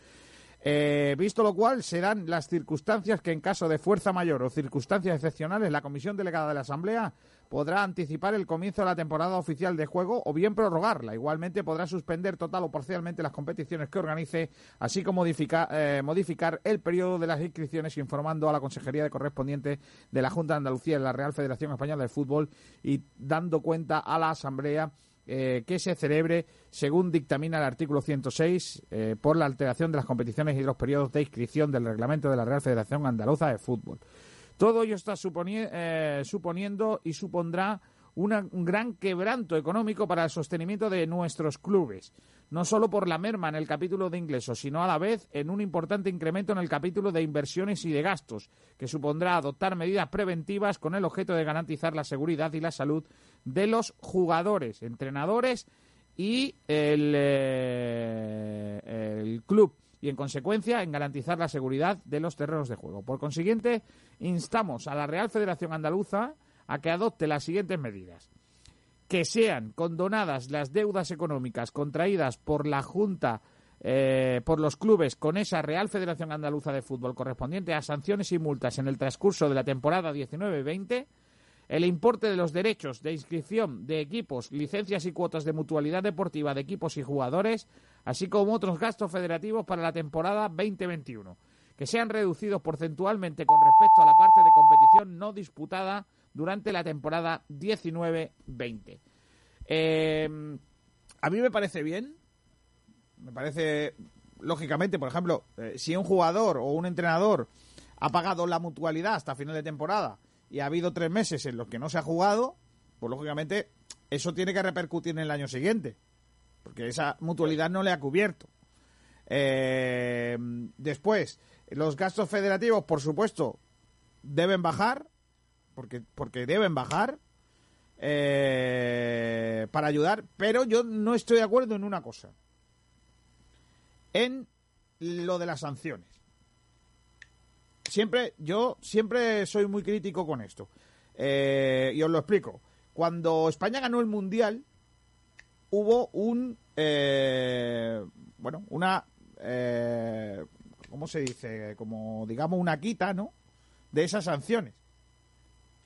Eh, visto lo cual, serán las circunstancias que en caso de fuerza mayor o circunstancias excepcionales, la Comisión Delegada de la Asamblea podrá anticipar el comienzo de la temporada oficial de juego o bien prorrogarla. Igualmente podrá suspender total o parcialmente las competiciones que organice, así como modificar, eh, modificar el periodo de las inscripciones informando a la Consejería de Correspondiente de la Junta de Andalucía y la Real Federación Española de Fútbol y dando cuenta a la Asamblea eh, que se celebre según dictamina el artículo 106 eh, por la alteración de las competiciones y los periodos de inscripción del reglamento de la Real Federación Andaluza de Fútbol. Todo ello está eh, suponiendo y supondrá un gran quebranto económico para el sostenimiento de nuestros clubes, no solo por la merma en el capítulo de ingresos, sino a la vez en un importante incremento en el capítulo de inversiones y de gastos, que supondrá adoptar medidas preventivas con el objeto de garantizar la seguridad y la salud de los jugadores, entrenadores y el, eh, el club y, en consecuencia, en garantizar la seguridad de los terrenos de juego. Por consiguiente, instamos a la Real Federación Andaluza a que adopte las siguientes medidas. Que sean condonadas las deudas económicas contraídas por la Junta, eh, por los clubes con esa Real Federación Andaluza de Fútbol correspondiente a sanciones y multas en el transcurso de la temporada 19-20, el importe de los derechos de inscripción de equipos, licencias y cuotas de mutualidad deportiva de equipos y jugadores, así como otros gastos federativos para la temporada 2021, que sean reducidos porcentualmente con respecto a la parte de competición no disputada durante la temporada 19-20. Eh, a mí me parece bien, me parece, lógicamente, por ejemplo, eh, si un jugador o un entrenador ha pagado la mutualidad hasta final de temporada y ha habido tres meses en los que no se ha jugado, pues lógicamente eso tiene que repercutir en el año siguiente, porque esa mutualidad no le ha cubierto. Eh, después, los gastos federativos, por supuesto, deben bajar, porque, porque deben bajar eh, para ayudar, pero yo no estoy de acuerdo en una cosa, en lo de las sanciones. Siempre, yo siempre soy muy crítico con esto. Eh, y os lo explico. Cuando España ganó el Mundial, hubo un, eh, bueno, una, eh, ¿cómo se dice? Como, digamos, una quita, ¿no? De esas sanciones.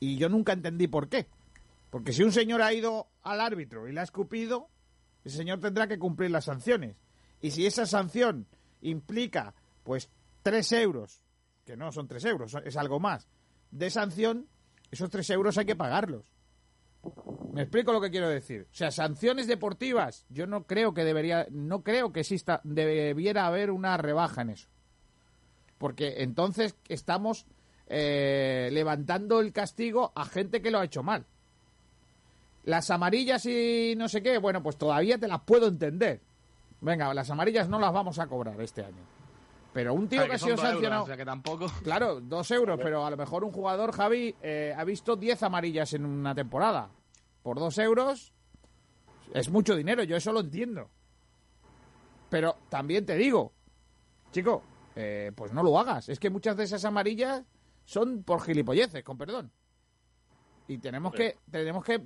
Y yo nunca entendí por qué. Porque si un señor ha ido al árbitro y le ha escupido, ese señor tendrá que cumplir las sanciones. Y si esa sanción implica, pues, tres euros, que no son tres euros, es algo más, de sanción, esos tres euros hay que pagarlos. Me explico lo que quiero decir. O sea, sanciones deportivas, yo no creo que debería, no creo que exista, debiera haber una rebaja en eso. Porque entonces estamos eh, levantando el castigo a gente que lo ha hecho mal. Las amarillas y no sé qué, bueno, pues todavía te las puedo entender. Venga, las amarillas no las vamos a cobrar este año. Pero un tío que, ha sido sancionado. que tampoco. *laughs* Claro, dos euros, pero a lo mejor un jugador, Javi, eh, ha visto diez amarillas en una temporada. Por dos euros es mucho dinero, yo eso lo entiendo. Pero también te digo, chico, eh, pues no lo hagas. Es que muchas de esas amarillas son por gilipolleces, con perdón. Y tenemos que, tenemos que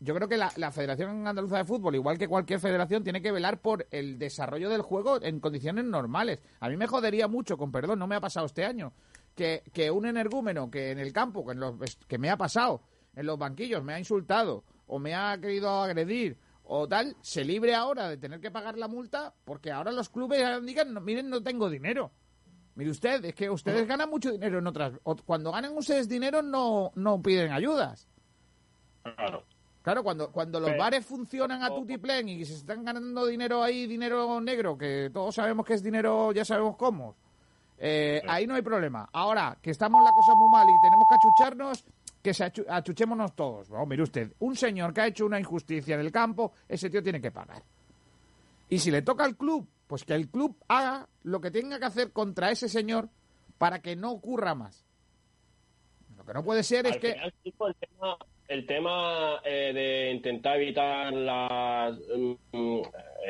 yo creo que la, Federación Andaluza de Fútbol, igual que cualquier federación, tiene que velar por el desarrollo del juego en condiciones normales. A mí me jodería mucho, con perdón, no me ha pasado este año, que, que un energúmeno que en el campo, que, en los, que me ha pasado, en los banquillos, me ha insultado o me ha querido agredir o tal, se libre ahora de tener que pagar la multa porque ahora los clubes digan, miren, no tengo dinero. Mire usted, es que ustedes ganan mucho dinero en otras... Cuando ganan ustedes dinero no, no piden ayudas. Claro. Claro, cuando, cuando los bares funcionan a tutiplén y se están ganando dinero ahí, dinero negro, que todos sabemos que es dinero, ya sabemos cómo, eh, ahí no hay problema. Ahora, que estamos la cosa muy mal y tenemos que achucharnos, que se achuchémonos todos. Bueno, mire usted, un señor que ha hecho una injusticia en el campo, ese tío tiene que pagar. Y si le toca al club, pues que el club haga lo que tenga que hacer contra ese señor para que no ocurra más. Lo que no puede ser es que... chico, el tema, el tema eh, de intentar evitar las, mm,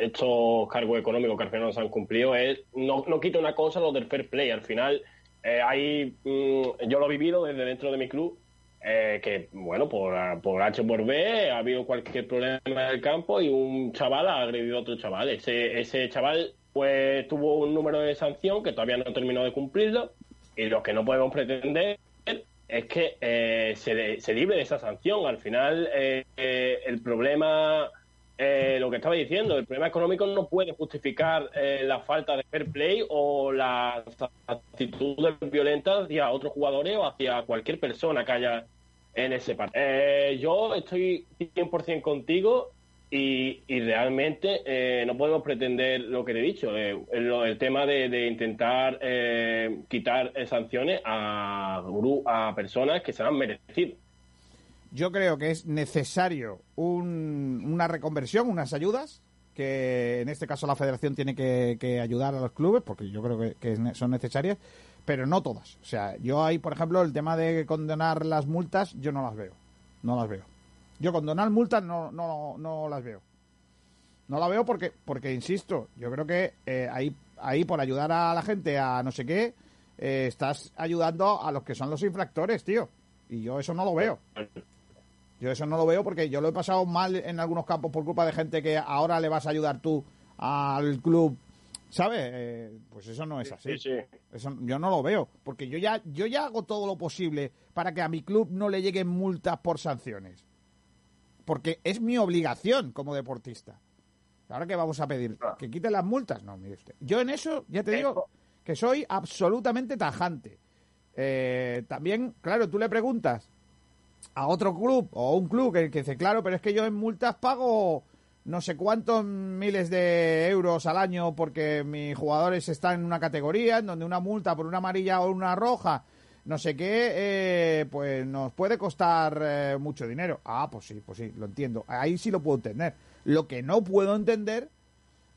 estos cargos económicos que al final no se han cumplido es no, no quita una cosa lo del fair play. Al final, eh, hay, mm, yo lo he vivido desde dentro de mi club, eh, que, bueno, por, por H o por B ha habido cualquier problema en el campo y un chaval ha agredido a otro chaval. Ese, ese chaval pues tuvo un número de sanción que todavía no terminó de cumplirlo y lo que no podemos pretender es que eh, se, se libre de esa sanción. Al final, eh, eh, el problema, eh, lo que estaba diciendo, el problema económico no puede justificar eh, la falta de fair play o las actitudes violentas hacia otros jugadores o hacia cualquier persona que haya en ese partido. Eh, yo estoy 100% contigo y, y realmente eh, no podemos pretender lo que te he dicho, eh, el, el tema de, de intentar eh, quitar sanciones a, a personas que se han merecido. Yo creo que es necesario un- una reconversión, unas ayudas, que en este caso la federación tiene que, ayudar a los clubes, porque yo creo que, son necesarias, pero no todas. O sea, yo ahí, por ejemplo, el tema de condonar las multas, yo no las veo. No las veo. Yo condonar multas no, no, no las veo. No la veo porque, porque insisto, yo creo que eh, ahí, ahí por ayudar a la gente a no sé qué, eh, estás ayudando a los que son los infractores, tío. Y yo eso no lo veo. Yo eso no lo veo porque yo lo he pasado mal en algunos campos por culpa de gente que ahora le vas a ayudar tú al club, ¿sabes? Eh, pues eso no es así. Sí, sí. Eso yo no lo veo, porque yo ya yo ya hago todo lo posible para que a mi club no le lleguen multas por sanciones. Porque es mi obligación como deportista. Ahora que vamos a pedir que quiten las multas, no, mire usted. Yo en eso ya te digo que soy absolutamente tajante. Eh, también, claro, tú le preguntas a otro club o un club que, que dice, claro, pero es que yo en multas pago no sé cuántos miles de euros al año porque mis jugadores están en una categoría en donde una multa por una amarilla o una roja, no sé qué, eh, pues nos puede costar eh, mucho dinero. Ah, pues sí, pues sí, lo entiendo. Ahí sí lo puedo entender. Lo que no puedo entender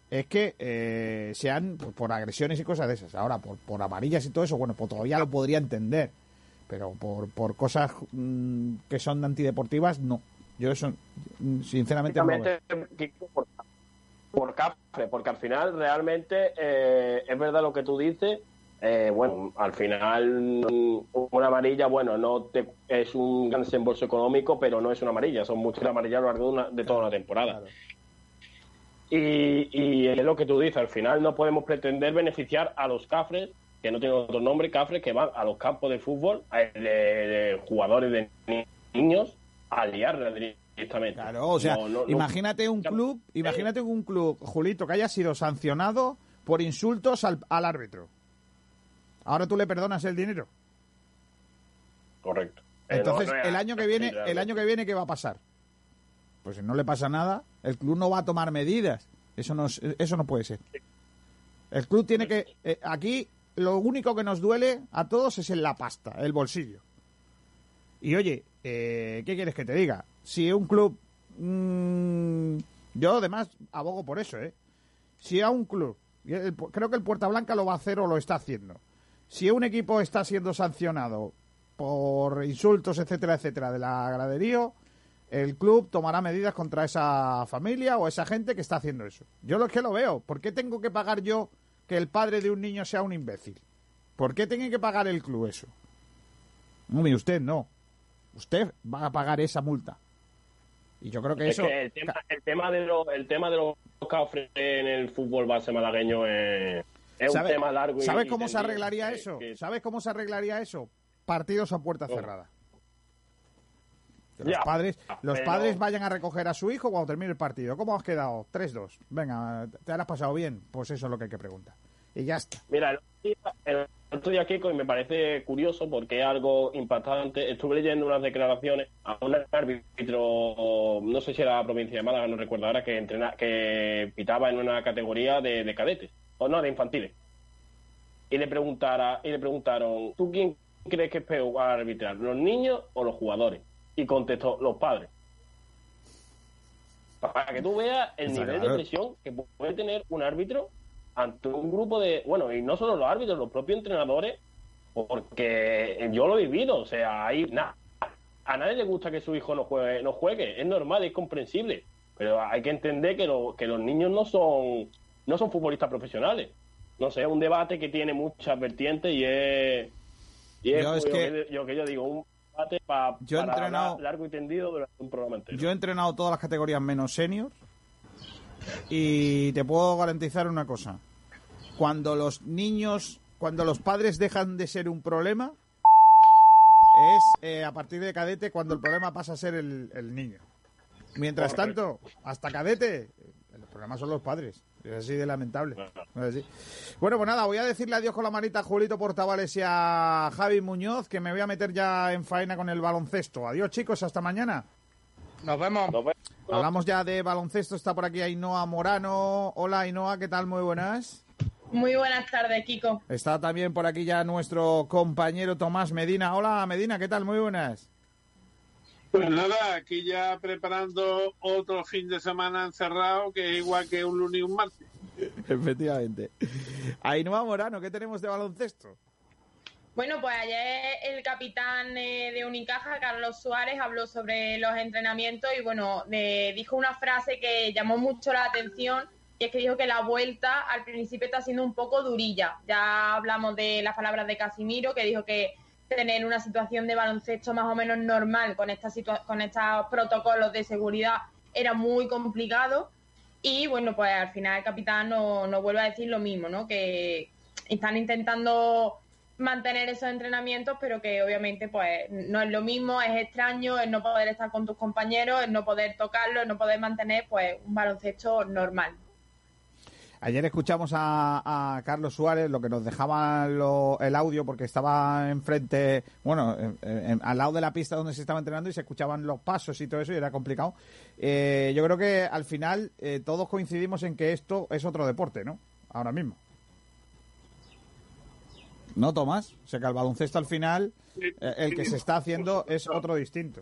es que eh, sean por agresiones y cosas de esas. Ahora, por, por amarillas y todo eso, bueno, pues todavía lo podría entender. Pero por, por cosas mm, que son antideportivas, no. Yo eso, mm, sinceramente, no lo por, por cafre, porque al final realmente eh, es verdad lo que tú dices. eh, bueno, al final mm, una amarilla, bueno, no te, es un gran desembolso económico, pero no es una amarilla, son muchas amarillas a lo largo de, una- de toda una temporada. Y, y es lo que tú dices, al final no podemos pretender beneficiar a los cafres, que no tienen otro nombre, cafres, que van a los campos de fútbol, a- de, de jugadores de ni- niños, a liarla directamente. Claro, o sea, No, no, no. imagínate un club, imagínate un club, Julito, que haya sido sancionado por insultos al, al árbitro. Ahora tú le perdonas el dinero. Correcto. Eh, Entonces, el año que viene, el año que viene, ¿qué va a pasar? Pues si no le pasa nada, el club no va a tomar medidas. Eso no, es- eso no puede ser. El club tiene que, eh, aquí lo único que nos duele a todos es en la pasta, el bolsillo. Y oye, eh, ¿qué quieres que te diga? Si un club, mm, yo además abogo por eso, ¿eh? Si a un club, creo que el Puerta Blanca lo va a hacer o lo está haciendo. Si un equipo está siendo sancionado por insultos, etcétera, etcétera, de la graderío, el club tomará medidas contra esa familia o esa gente que está haciendo eso. Yo lo que lo veo. ¿Por qué tengo que pagar yo que el padre de un niño sea un imbécil? ¿Por qué tiene que pagar el club eso? No, mire usted no. Usted va a pagar esa multa. Y yo creo que Es eso... que el tema, el tema de los, el tema de los cafres en el fútbol base malagueño es, es un ¿Sabe- tema largo. y- ¿Sabes cómo se arreglaría Que- eso? que- ¿Sabes cómo se arreglaría eso? Partidos a puerta cerrada. Que los Ya, padres, los pero- padres vayan a recoger a su hijo cuando termine el partido. ¿Cómo has quedado? 3-2. Venga, ¿te has pasado bien? Pues eso es lo que hay que preguntar. Y ya está. Mira, el otro día- el otro día, Kiko, y me parece curioso porque es algo impactante. Estuve leyendo unas declaraciones a un árbitro, no sé si era la provincia de Málaga, no recuerdo ahora, que entrena, que pitaba en una categoría de, de cadetes, o no, de infantiles. Y le, preguntara, y le preguntaron, ¿tú quién crees que es peor arbitrar, los niños o los jugadores? Y contestó, los padres. Para que tú veas el nivel de presión que puede tener un árbitro ante un grupo de, bueno, y no solo los árbitros, los propios entrenadores, Porque yo lo he vivido, o sea, hay nada. A nadie le gusta que su hijo no juegue, no juegue, es normal, es comprensible, pero hay que entender que, lo- que los niños no son no son futbolistas profesionales. No sé, es un debate que tiene muchas vertientes y es, y es Yo es que- yo, que yo digo, un debate pa- Yo he para entrenado- largo y tendido durante un programa entero. Yo he entrenado todas las categorías menos senior y te puedo garantizar una cosa. Cuando los niños, cuando los padres dejan de ser un problema, es eh, a partir de cadete cuando el problema pasa a ser el, el niño. Mientras tanto, hasta cadete, el problema son los padres. Es así de lamentable. Así. Bueno, pues nada, voy a decirle adiós con la manita a Julito Portavales y a Javi Muñoz, que me voy a meter ya en faena con el baloncesto. Adiós, chicos, hasta mañana. Nos vemos. Hablamos ya de baloncesto, está por aquí Ainhoa Morano. Hola Ainhoa, ¿qué tal? Muy buenas. Muy buenas tardes, Kiko. Está también por aquí ya nuestro compañero Tomás Medina. Hola Medina, ¿qué tal? Muy buenas. Pues nada, aquí ya preparando otro fin de semana encerrado que es igual que un lunes y un martes. Efectivamente. Ainhoa Morano, ¿qué tenemos de baloncesto? Bueno, pues ayer el capitán eh, de Unicaja, Carlos Suárez, habló sobre los entrenamientos y bueno, eh, dijo una frase que llamó mucho la atención y es que dijo que la vuelta al principio está siendo un poco durilla. Ya hablamos de las palabras de Casimiro, que dijo que tener una situación de baloncesto más o menos normal con, esta con estos protocolos de seguridad era muy complicado. Y bueno, pues al final el capitán nos no vuelve a decir lo mismo, ¿no? Que están intentando mantener esos entrenamientos, pero que obviamente pues no es lo mismo, es extraño el no poder estar con tus compañeros, el no poder tocarlo, no poder mantener pues un baloncesto normal. Ayer escuchamos a, a Carlos Suárez, lo que nos dejaba lo- el audio, porque estaba enfrente, bueno, en- en- al lado de la pista donde se estaba entrenando y se escuchaban los pasos y todo eso y era complicado. Eh, yo creo que al final eh, todos coincidimos en que esto es otro deporte, ¿no? Ahora mismo. ¿No, Tomás? O sea que el baloncesto al final, eh, el que se está haciendo es otro distinto.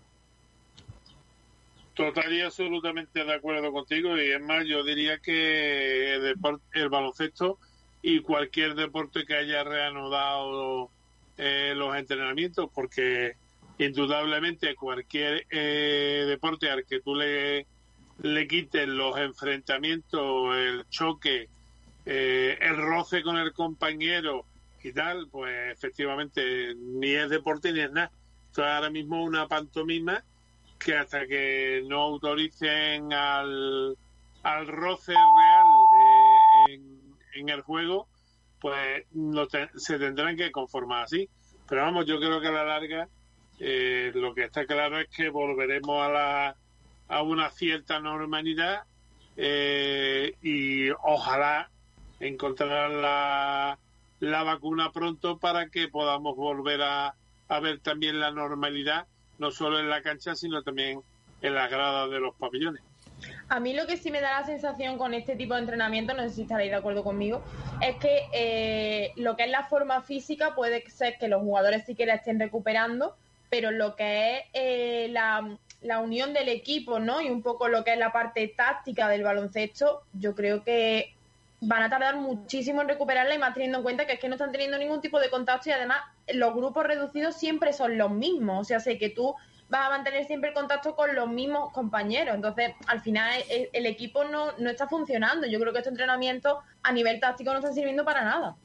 Total y absolutamente de acuerdo contigo y es más, yo diría que el, depor- el baloncesto y cualquier deporte que haya reanudado eh, los entrenamientos, porque indudablemente cualquier eh, deporte al que tú le, le quites los enfrentamientos, el choque, eh, el roce con el compañero y tal, pues efectivamente ni es deporte ni es nada. Esto es ahora mismo una pantomima que hasta que no autoricen al, al roce real en, el juego, pues se tendrán que conformar así. Pero vamos, yo creo que a la larga eh, lo que está claro es que volveremos a, la, a una cierta normalidad eh, y ojalá encontrar la, la vacuna pronto para que podamos volver a, a ver también la normalidad, no solo en la cancha, sino también en las gradas de los pabellones. A mí lo que sí me da la sensación con este tipo de entrenamiento, no sé si estaréis de acuerdo conmigo, es que eh, lo que es la forma física puede ser que los jugadores sí que la estén recuperando, pero lo que es eh, la, la unión del equipo, ¿no? Y un poco lo que es la parte táctica del baloncesto, yo creo que van a tardar muchísimo en recuperarla y más teniendo en cuenta que es que no están teniendo ningún tipo de contacto y además los grupos reducidos siempre son los mismos. O sea, sé que tú vas a mantener siempre el contacto con los mismos compañeros. Entonces, al final, el, el equipo no, no está funcionando. Yo creo que estos entrenamientos a nivel táctico no están sirviendo para nada.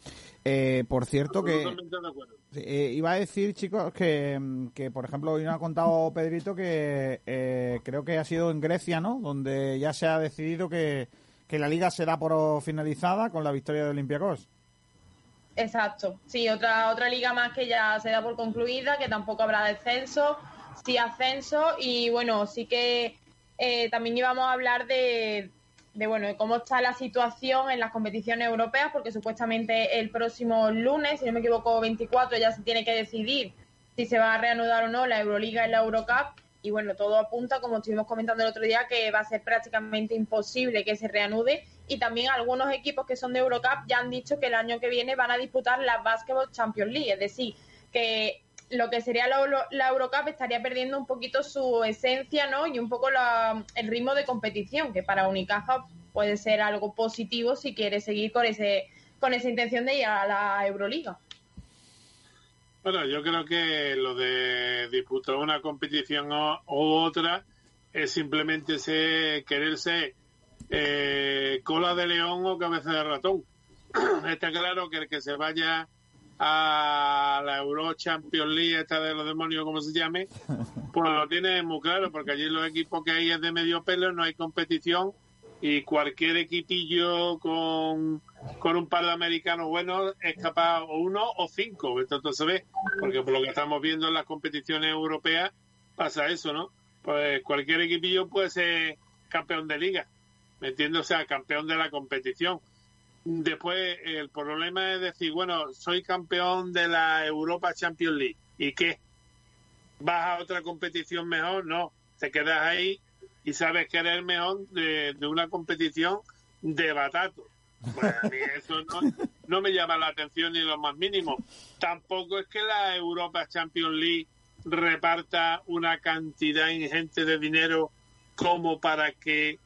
Eh, por cierto que... Totalmente de acuerdo. Eh, iba a decir, chicos, que, mm, que, por ejemplo, hoy nos ha contado Pedrito que eh, creo que ha sido en Grecia, ¿no? Donde ya se ha decidido que, que la liga será por finalizada con la victoria de Olympiacos. Exacto. Sí, otra, otra liga más que ya se da por concluida, que tampoco habrá descenso, sí ascenso. Y bueno, sí que eh, también íbamos a hablar de, de bueno de cómo está la situación en las competiciones europeas, porque supuestamente el próximo lunes, si no me equivoco, 24, ya se tiene que decidir si se va a reanudar o no la Euroliga y la Eurocup. Y bueno, todo apunta, como estuvimos comentando el otro día, que va a ser prácticamente imposible que se reanude. Y también algunos equipos que son de Eurocup ya han dicho que el año que viene van a disputar la Basketball Champions League. Es decir, que lo que sería la, la Eurocup estaría perdiendo un poquito su esencia, ¿no? Y un poco la- el ritmo de competición, que para Unicaja puede ser algo positivo si quiere seguir con ese con esa intención de ir a la Euroliga. Bueno, yo creo que lo de disputar una competición o, o otra es simplemente ser, quererse eh, cola de león o cabeza de ratón. *clears throat* Está claro que el que se vaya a la Euro Champions League, esta de los demonios, como se llame, *laughs* pues lo tiene muy claro, porque allí los equipos que hay es de medio pelo, no hay competición y cualquier equipillo con, con un par de americanos buenos es capaz o uno o cinco, esto se ve, porque por lo que estamos viendo en las competiciones europeas pasa eso, ¿no? Pues cualquier equipillo puede ser campeón de liga, ¿me entiendes? O campeón de la competición. Después, el problema es decir, bueno, soy campeón de la Europa Champions League. ¿Y qué? ¿Vas a otra competición mejor? No, te quedas ahí y sabes que eres el mejor de, de una competición de batato. Pues a mí eso no, no me llama la atención ni lo más mínimo. Tampoco es que la Europa Champions League reparta una cantidad ingente de dinero como para que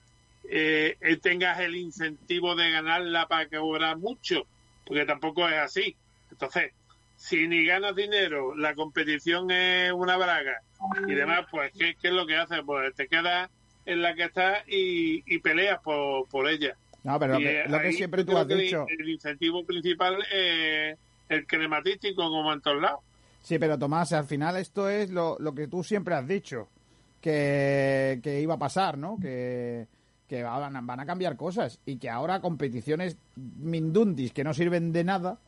eh, tengas el incentivo de ganarla para que cobrar mucho, porque tampoco es así. Entonces, si ni ganas dinero, la competición es una braga y demás, pues ¿qué, qué es lo que haces? Pues te quedas en la que estás y, y peleas por, por ella. No, pero lo que, eh, lo que ahí siempre tú has el- dicho. El, incentivo principal es el crematístico, como en todos lados. Sí, pero Tomás, al final esto es lo, lo que tú siempre has dicho, que, que iba a pasar, ¿no? Que, que van, a- van a cambiar cosas y que ahora competiciones mindundis que no sirven de nada,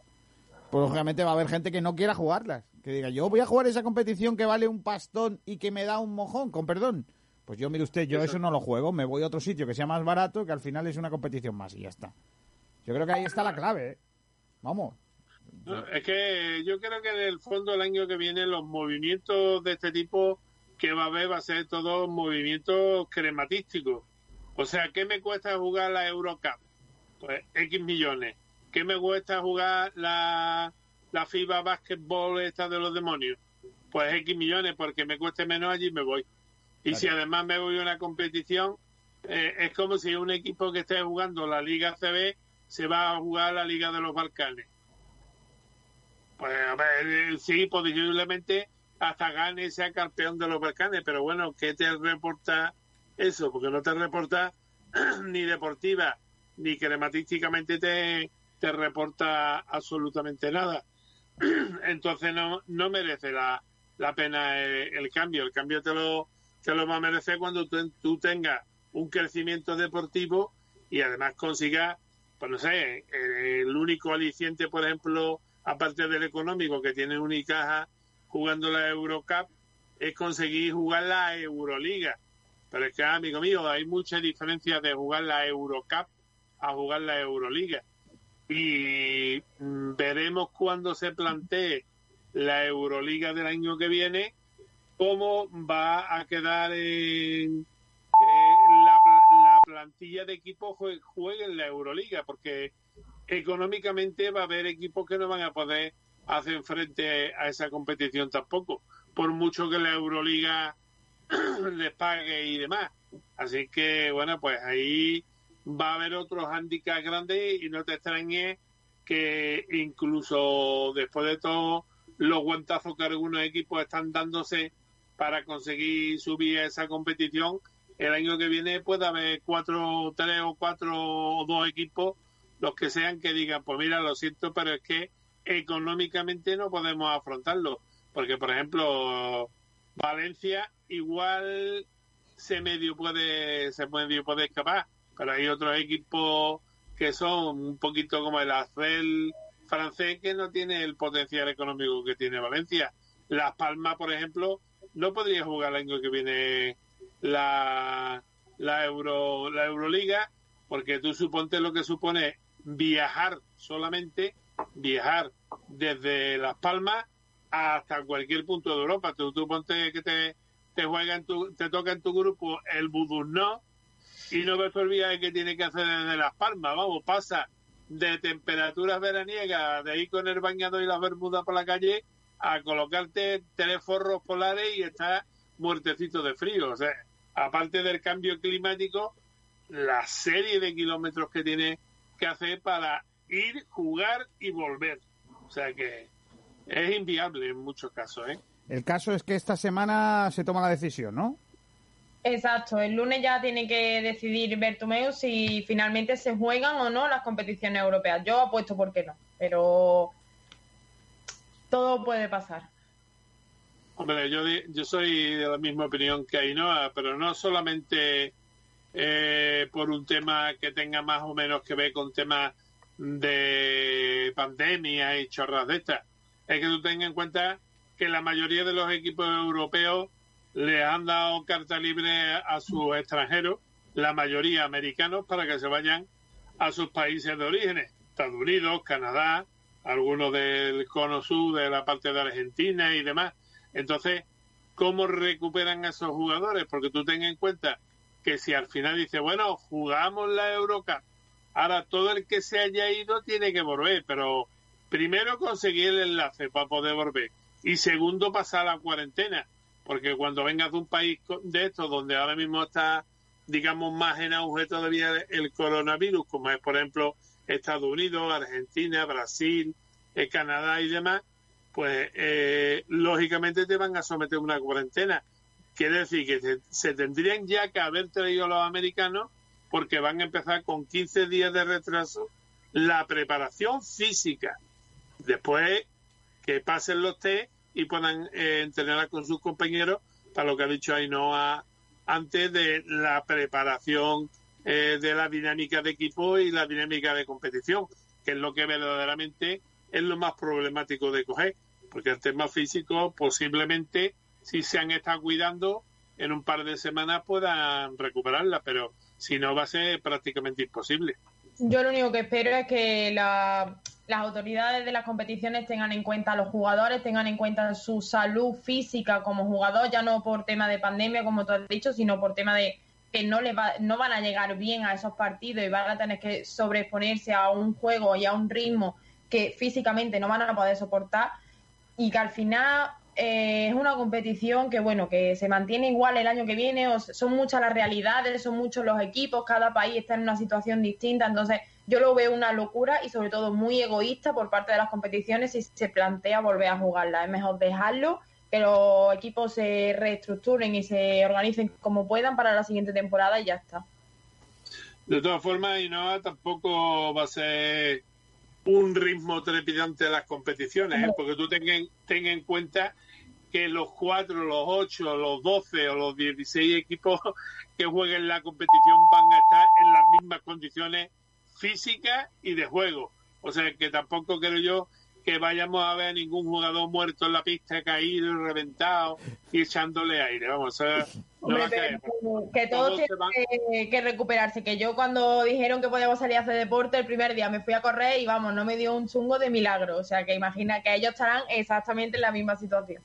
pues lógicamente va a haber gente que no quiera jugarlas. Que diga, yo voy a jugar esa competición que vale un pastón y que me da un mojón, con perdón. Pues yo, mire usted, yo eso no lo juego, me voy a otro sitio que sea más barato, que al final es una competición más y ya está. Yo creo que ahí está la clave, ¿eh? Vamos. No, es que yo creo que en el fondo el año que viene los movimientos de este tipo que va a haber va a ser todos movimientos crematísticos. O sea, ¿qué me cuesta jugar la Eurocup? Pues X millones. ¿Qué me cuesta jugar la, la FIBA Basketball esta de los demonios? Pues X millones, porque me cueste menos allí me voy. Y si además me voy a una competición, eh, es como si un equipo que esté jugando la Liga CB se va a jugar la Liga de los Balcanes. Pues a ver, eh, sí, posiblemente hasta gane sea campeón de los Balcanes, pero bueno, ¿qué te reporta eso? Porque no te reporta *clears throat* ni deportiva, ni crematísticamente te, te reporta absolutamente nada. *clears throat* Entonces no, no merece la, la pena el, el cambio. El cambio te lo, te lo va a merecer cuando tú, tú tengas un crecimiento deportivo y además consigas, pues no sé, el único aliciente, por ejemplo, aparte del económico que tiene Unicaja jugando la Eurocup, es conseguir jugar la Euroliga. Pero es que, amigo mío, hay mucha diferencia de jugar la Eurocup a jugar la Euroliga. Y mm, veremos cuando se plantee la Euroliga del año que viene cómo va a quedar eh, la, pla- la plantilla de equipos jue- juegue en la Euroliga, porque económicamente va a haber equipos que no van a poder hacer frente a esa competición tampoco, por mucho que la Euroliga *clears throat* les pague y demás. Así que, bueno, pues ahí va a haber otros handicaps grandes y no te extrañes que incluso después de todos los guantazos que algunos equipos están dándose para conseguir subir a esa competición, el año que viene puede haber cuatro, tres o cuatro o dos equipos, los que sean, que digan, pues mira, lo siento, pero es que económicamente no podemos afrontarlo. Porque, por ejemplo, Valencia igual se medio puede, se medio puede escapar, pero hay otros equipos que son un poquito como el Acel francés que no tiene el potencial económico que tiene Valencia. Las Palmas, por ejemplo, no podría jugar el año que viene la, la Euro la Euroliga porque tú suponte lo que supone viajar solamente viajar desde Las Palmas hasta cualquier punto de Europa. Tú, tú ponte que te, te juega en tu, te toca en tu grupo el Budurno y no el viaje que tiene que hacer desde Las Palmas. Vamos, pasa de temperaturas veraniegas, de ir con el bañador y las bermudas por la calle, a colocarte tres forros polares y estar muertecito de frío. O sea, aparte del cambio climático, la serie de kilómetros que tiene que hacer para ir, jugar y volver. O sea que es inviable en muchos casos. ¿eh? El caso es que esta semana se toma la decisión, ¿no? Exacto, el lunes ya tiene que decidir Bertomeu si finalmente se juegan o no las competiciones europeas. Yo apuesto por qué no, pero todo puede pasar. Hombre, yo, yo soy de la misma opinión que Ainhoa, pero no solamente eh, por un tema que tenga más o menos que ver con temas de pandemia y chorras de estas. Es que tú tengas en cuenta que la mayoría de los equipos europeos le han dado carta libre a sus extranjeros, la mayoría americanos, para que se vayan a sus países de orígenes, Estados Unidos, Canadá, algunos del cono sur, de la parte de Argentina y demás. Entonces, ¿cómo recuperan a esos jugadores? Porque tú ten en cuenta que si al final dice, bueno, jugamos la Eurocup, ahora todo el que se haya ido tiene que volver, pero primero conseguir el enlace para poder volver y segundo pasar la cuarentena, porque cuando vengas de un país de estos donde ahora mismo está, digamos, más en auge todavía el coronavirus, como es, por ejemplo, Estados Unidos, Argentina, Brasil, eh, Canadá y demás, pues eh, lógicamente te van a someter a una cuarentena. Quiere decir que se tendrían ya que haber traído los americanos porque van a empezar con 15 días de retraso la preparación física. Después que pasen los test y puedan eh, entrenar con sus compañeros para lo que ha dicho Ainhoa antes de la preparación eh, de la dinámica de equipo y la dinámica de competición, que es lo que verdaderamente es lo más problemático de coger porque el tema físico posiblemente si se han estado cuidando en un par de semanas puedan recuperarla, pero si no va a ser prácticamente imposible. Yo lo único que espero es que las autoridades de las competiciones tengan en cuenta a los jugadores, tengan en cuenta su salud física como jugador, ya no por tema de pandemia, como tú has dicho, sino por tema de que no, le va, no van a llegar bien a esos partidos y van a tener que sobreponerse a un juego y a un ritmo que físicamente no van a poder soportar y que al final eh, es una competición que bueno que se mantiene igual el año que viene son muchas las realidades son muchos los equipos cada país está en una situación distinta entonces yo lo veo una locura y sobre todo muy egoísta por parte de las competiciones si se plantea volver a jugarla. Es mejor dejarlo que los equipos se reestructuren y se organicen como puedan para la siguiente temporada y ya está de todas formas y no tampoco va a ser un ritmo trepidante de las competiciones, ¿eh? porque tú ten, ten en cuenta que los cuatro, los ocho, los doce o los dieciséis equipos que jueguen la competición van a estar en las mismas condiciones físicas y de juego. O sea que tampoco creo yo que vayamos a ver ningún jugador muerto en la pista, caído y reventado y echándole aire. Vamos, a no que todos, tienen que, recuperarse. Que yo cuando dijeron que podíamos salir a hacer deporte el primer día me fui a correr y vamos, no me dio un chungo de milagro. O sea que imagina que ellos estarán exactamente en la misma situación.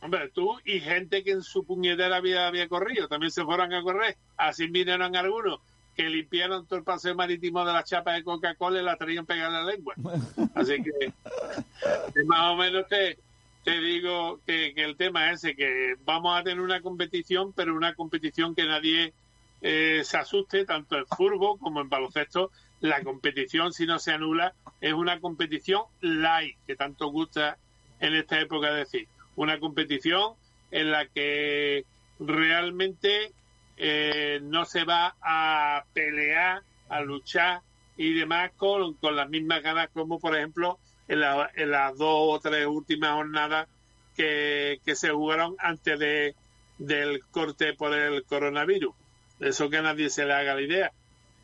Hombre, tú y gente que en su puñetera vida había corrido también se fueron a correr. Así vinieron algunos que limpiaron todo el paseo marítimo de la chapa de Coca-Cola y la traían pegada a la lengua. *laughs* Así que, más o menos te, te digo que, el tema es ese, que vamos a tener una competición, pero una competición que nadie eh, se asuste, tanto en fútbol como en baloncesto. La competición, si no se anula, es una competición light, que tanto gusta en esta época decir. Una competición en la que realmente eh, no se va a pelear, a luchar y demás con, las mismas ganas como por ejemplo en, las dos o tres últimas jornadas que, se jugaron antes de, del corte por el coronavirus. Eso que nadie se le haga la idea.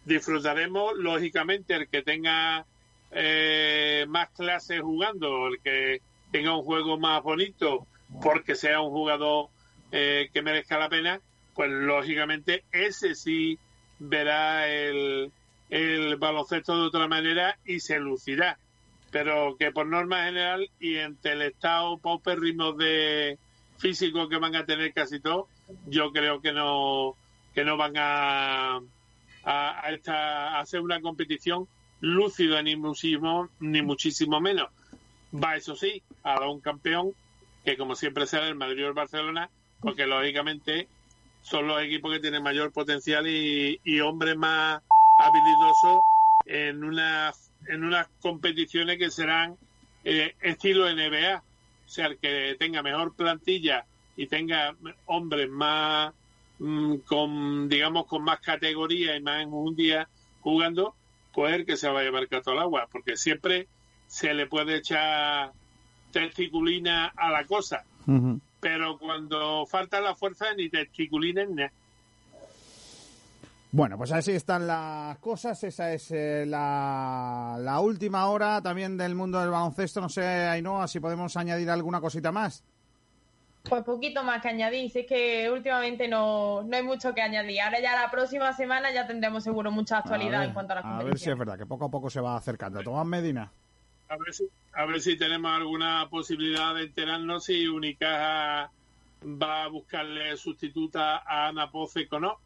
Disfrutaremos, lógicamente, el que tenga eh, más clases jugando, el que tenga un juego más bonito, porque sea un jugador eh, que merezca la pena, pues lógicamente ese sí verá el, el baloncesto de otra manera y se lucirá. Pero que por norma general y entre el estado paupérrimo de físico que van a tener casi todos, yo creo que no que no van a a, a, hacer una competición lúcida ni muchísimo ni muchísimo menos. Va eso sí a un campeón que como siempre será el Madrid o el Barcelona, porque lógicamente son los equipos que tienen mayor potencial y, hombres más habilidosos en unas en unas competiciones que serán eh, estilo NBA, o sea, el que tenga mejor plantilla y tenga hombres más mm, con digamos con más categoría y más en un día jugando, pues el que se va a llevar cato al agua, porque siempre se le puede echar testiculina a la cosa, pero cuando falta la fuerza ni testiculina ni nada. Bueno, pues así están las cosas. Esa es eh, la, la, última hora también del mundo del baloncesto. No sé, Ainhoa, si podemos añadir alguna cosita más. Pues poquito más que añadir. Si es que últimamente no, no hay mucho que añadir. Ahora ya la próxima semana ya tendremos seguro mucha actualidad en cuanto a la A ver si es verdad, que poco a poco se va acercando. Tomás Medina. A ver si, a ver si tenemos alguna posibilidad de enterarnos si Unicaja va a buscarle sustituta a Ana Poce o no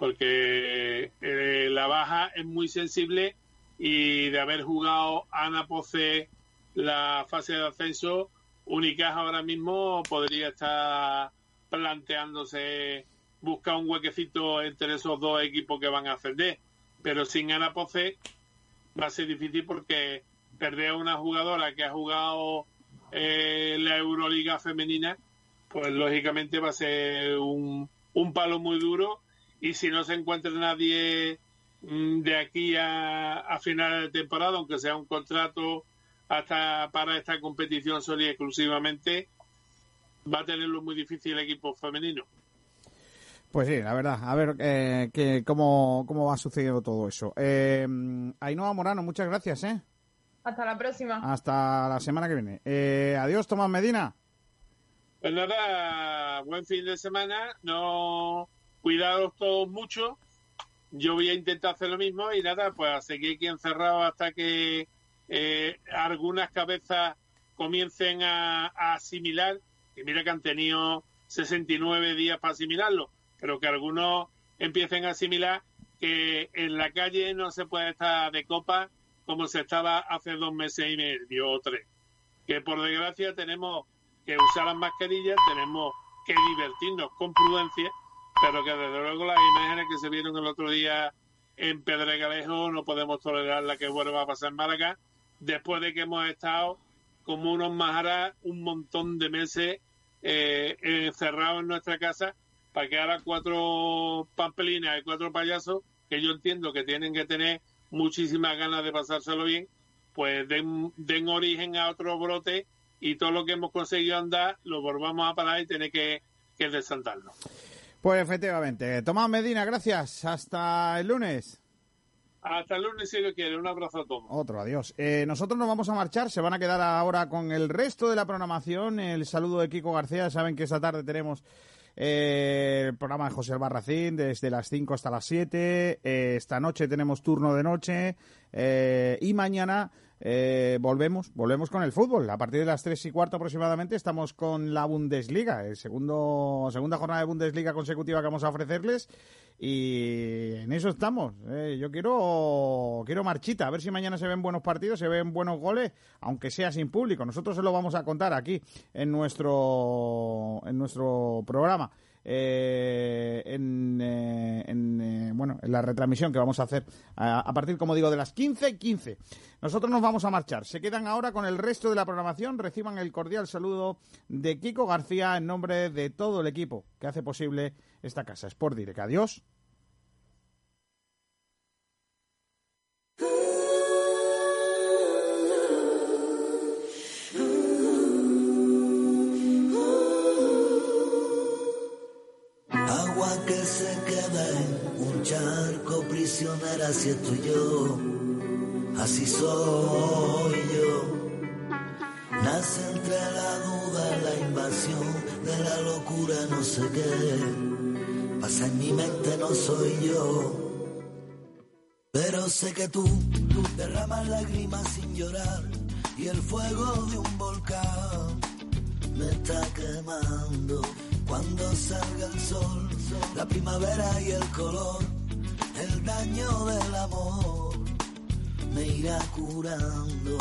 porque eh, la baja es muy sensible y de haber jugado Ana Poce la fase de ascenso, Unicaja ahora mismo podría estar planteándose buscar un huequecito entre esos dos equipos que van a ascender. Pero sin Ana Poce va a ser difícil porque perder a una jugadora que ha jugado eh, la Euroliga femenina, pues lógicamente va a ser un, un palo muy duro y si no se encuentra nadie mm, de aquí a, final de temporada, aunque sea un contrato hasta para esta competición solo y exclusivamente, va a tenerlo muy difícil el equipo femenino. Pues sí, la verdad. A ver eh, que, cómo, cómo va sucediendo todo eso. Eh, Ainhoa Morano, muchas gracias. ¿eh? Hasta la próxima. Hasta la semana que viene. Eh, adiós, Tomás Medina. Pues nada, buen fin de semana. No cuidados todos mucho. Yo voy a intentar hacer lo mismo y nada, pues a seguir aquí encerrado hasta que eh, algunas cabezas comiencen a, asimilar, y mira que han tenido 69 días para asimilarlo, pero que algunos empiecen a asimilar que en la calle no se puede estar de copa como se estaba hace dos meses y medio o tres. Que por desgracia tenemos que usar las mascarillas, tenemos que divertirnos con prudencia pero que desde luego las imágenes que se vieron el otro día en Pedregalejo no podemos tolerar la que vuelva a pasar en Málaga, después de que hemos estado como unos majaras un montón de meses eh, encerrados en nuestra casa para que ahora cuatro pampelinas y cuatro payasos, que yo entiendo que tienen que tener muchísimas ganas de pasárselo bien, pues den, den origen a otro brote y todo lo que hemos conseguido andar lo volvamos a parar y tener que, que desandarlo. Pues efectivamente. Tomás Medina, gracias. Hasta el lunes. Hasta el lunes si lo quiere. Un abrazo a todos. Otro, adiós. Eh, nosotros nos vamos a marchar. Se van a quedar ahora con el resto de la programación. El saludo de Kiko García. Saben que esta tarde tenemos eh, el programa de José Albarracín desde las 5 hasta las 7. Eh, esta noche tenemos turno de noche. y mañana eh, volvemos, volvemos con el fútbol. A partir de las tres y cuarto aproximadamente estamos con la Bundesliga, el segundo, segunda jornada de Bundesliga consecutiva que vamos a ofrecerles y en eso estamos. Eh, yo quiero, quiero marchita, a ver si mañana se ven buenos partidos, se ven buenos goles, aunque sea sin público. Nosotros se lo vamos a contar aquí en nuestro, en nuestro programa. Eh, en, eh, eh, bueno, en la retransmisión que vamos a hacer a, partir, como digo, de las 15 15. Nosotros nos vamos a marchar. Se quedan ahora con el resto de la programación. Reciban el cordial saludo de Kiko García en nombre de todo el equipo que hace posible esta casa. Sport Direct. Adiós. Charco prisionera si estoy yo, así soy yo. Nace entre la duda, la invasión de la locura, no sé qué. Pasa en mi mente, no soy yo. Pero sé que tú, tú derramas lágrimas sin llorar y el fuego de un volcán me está quemando cuando salga el sol, la primavera y el color, el daño del amor me irá curando.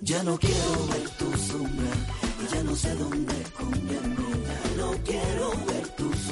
Ya no quiero ver tu sombra, ya no sé dónde esconderme no quiero ver tus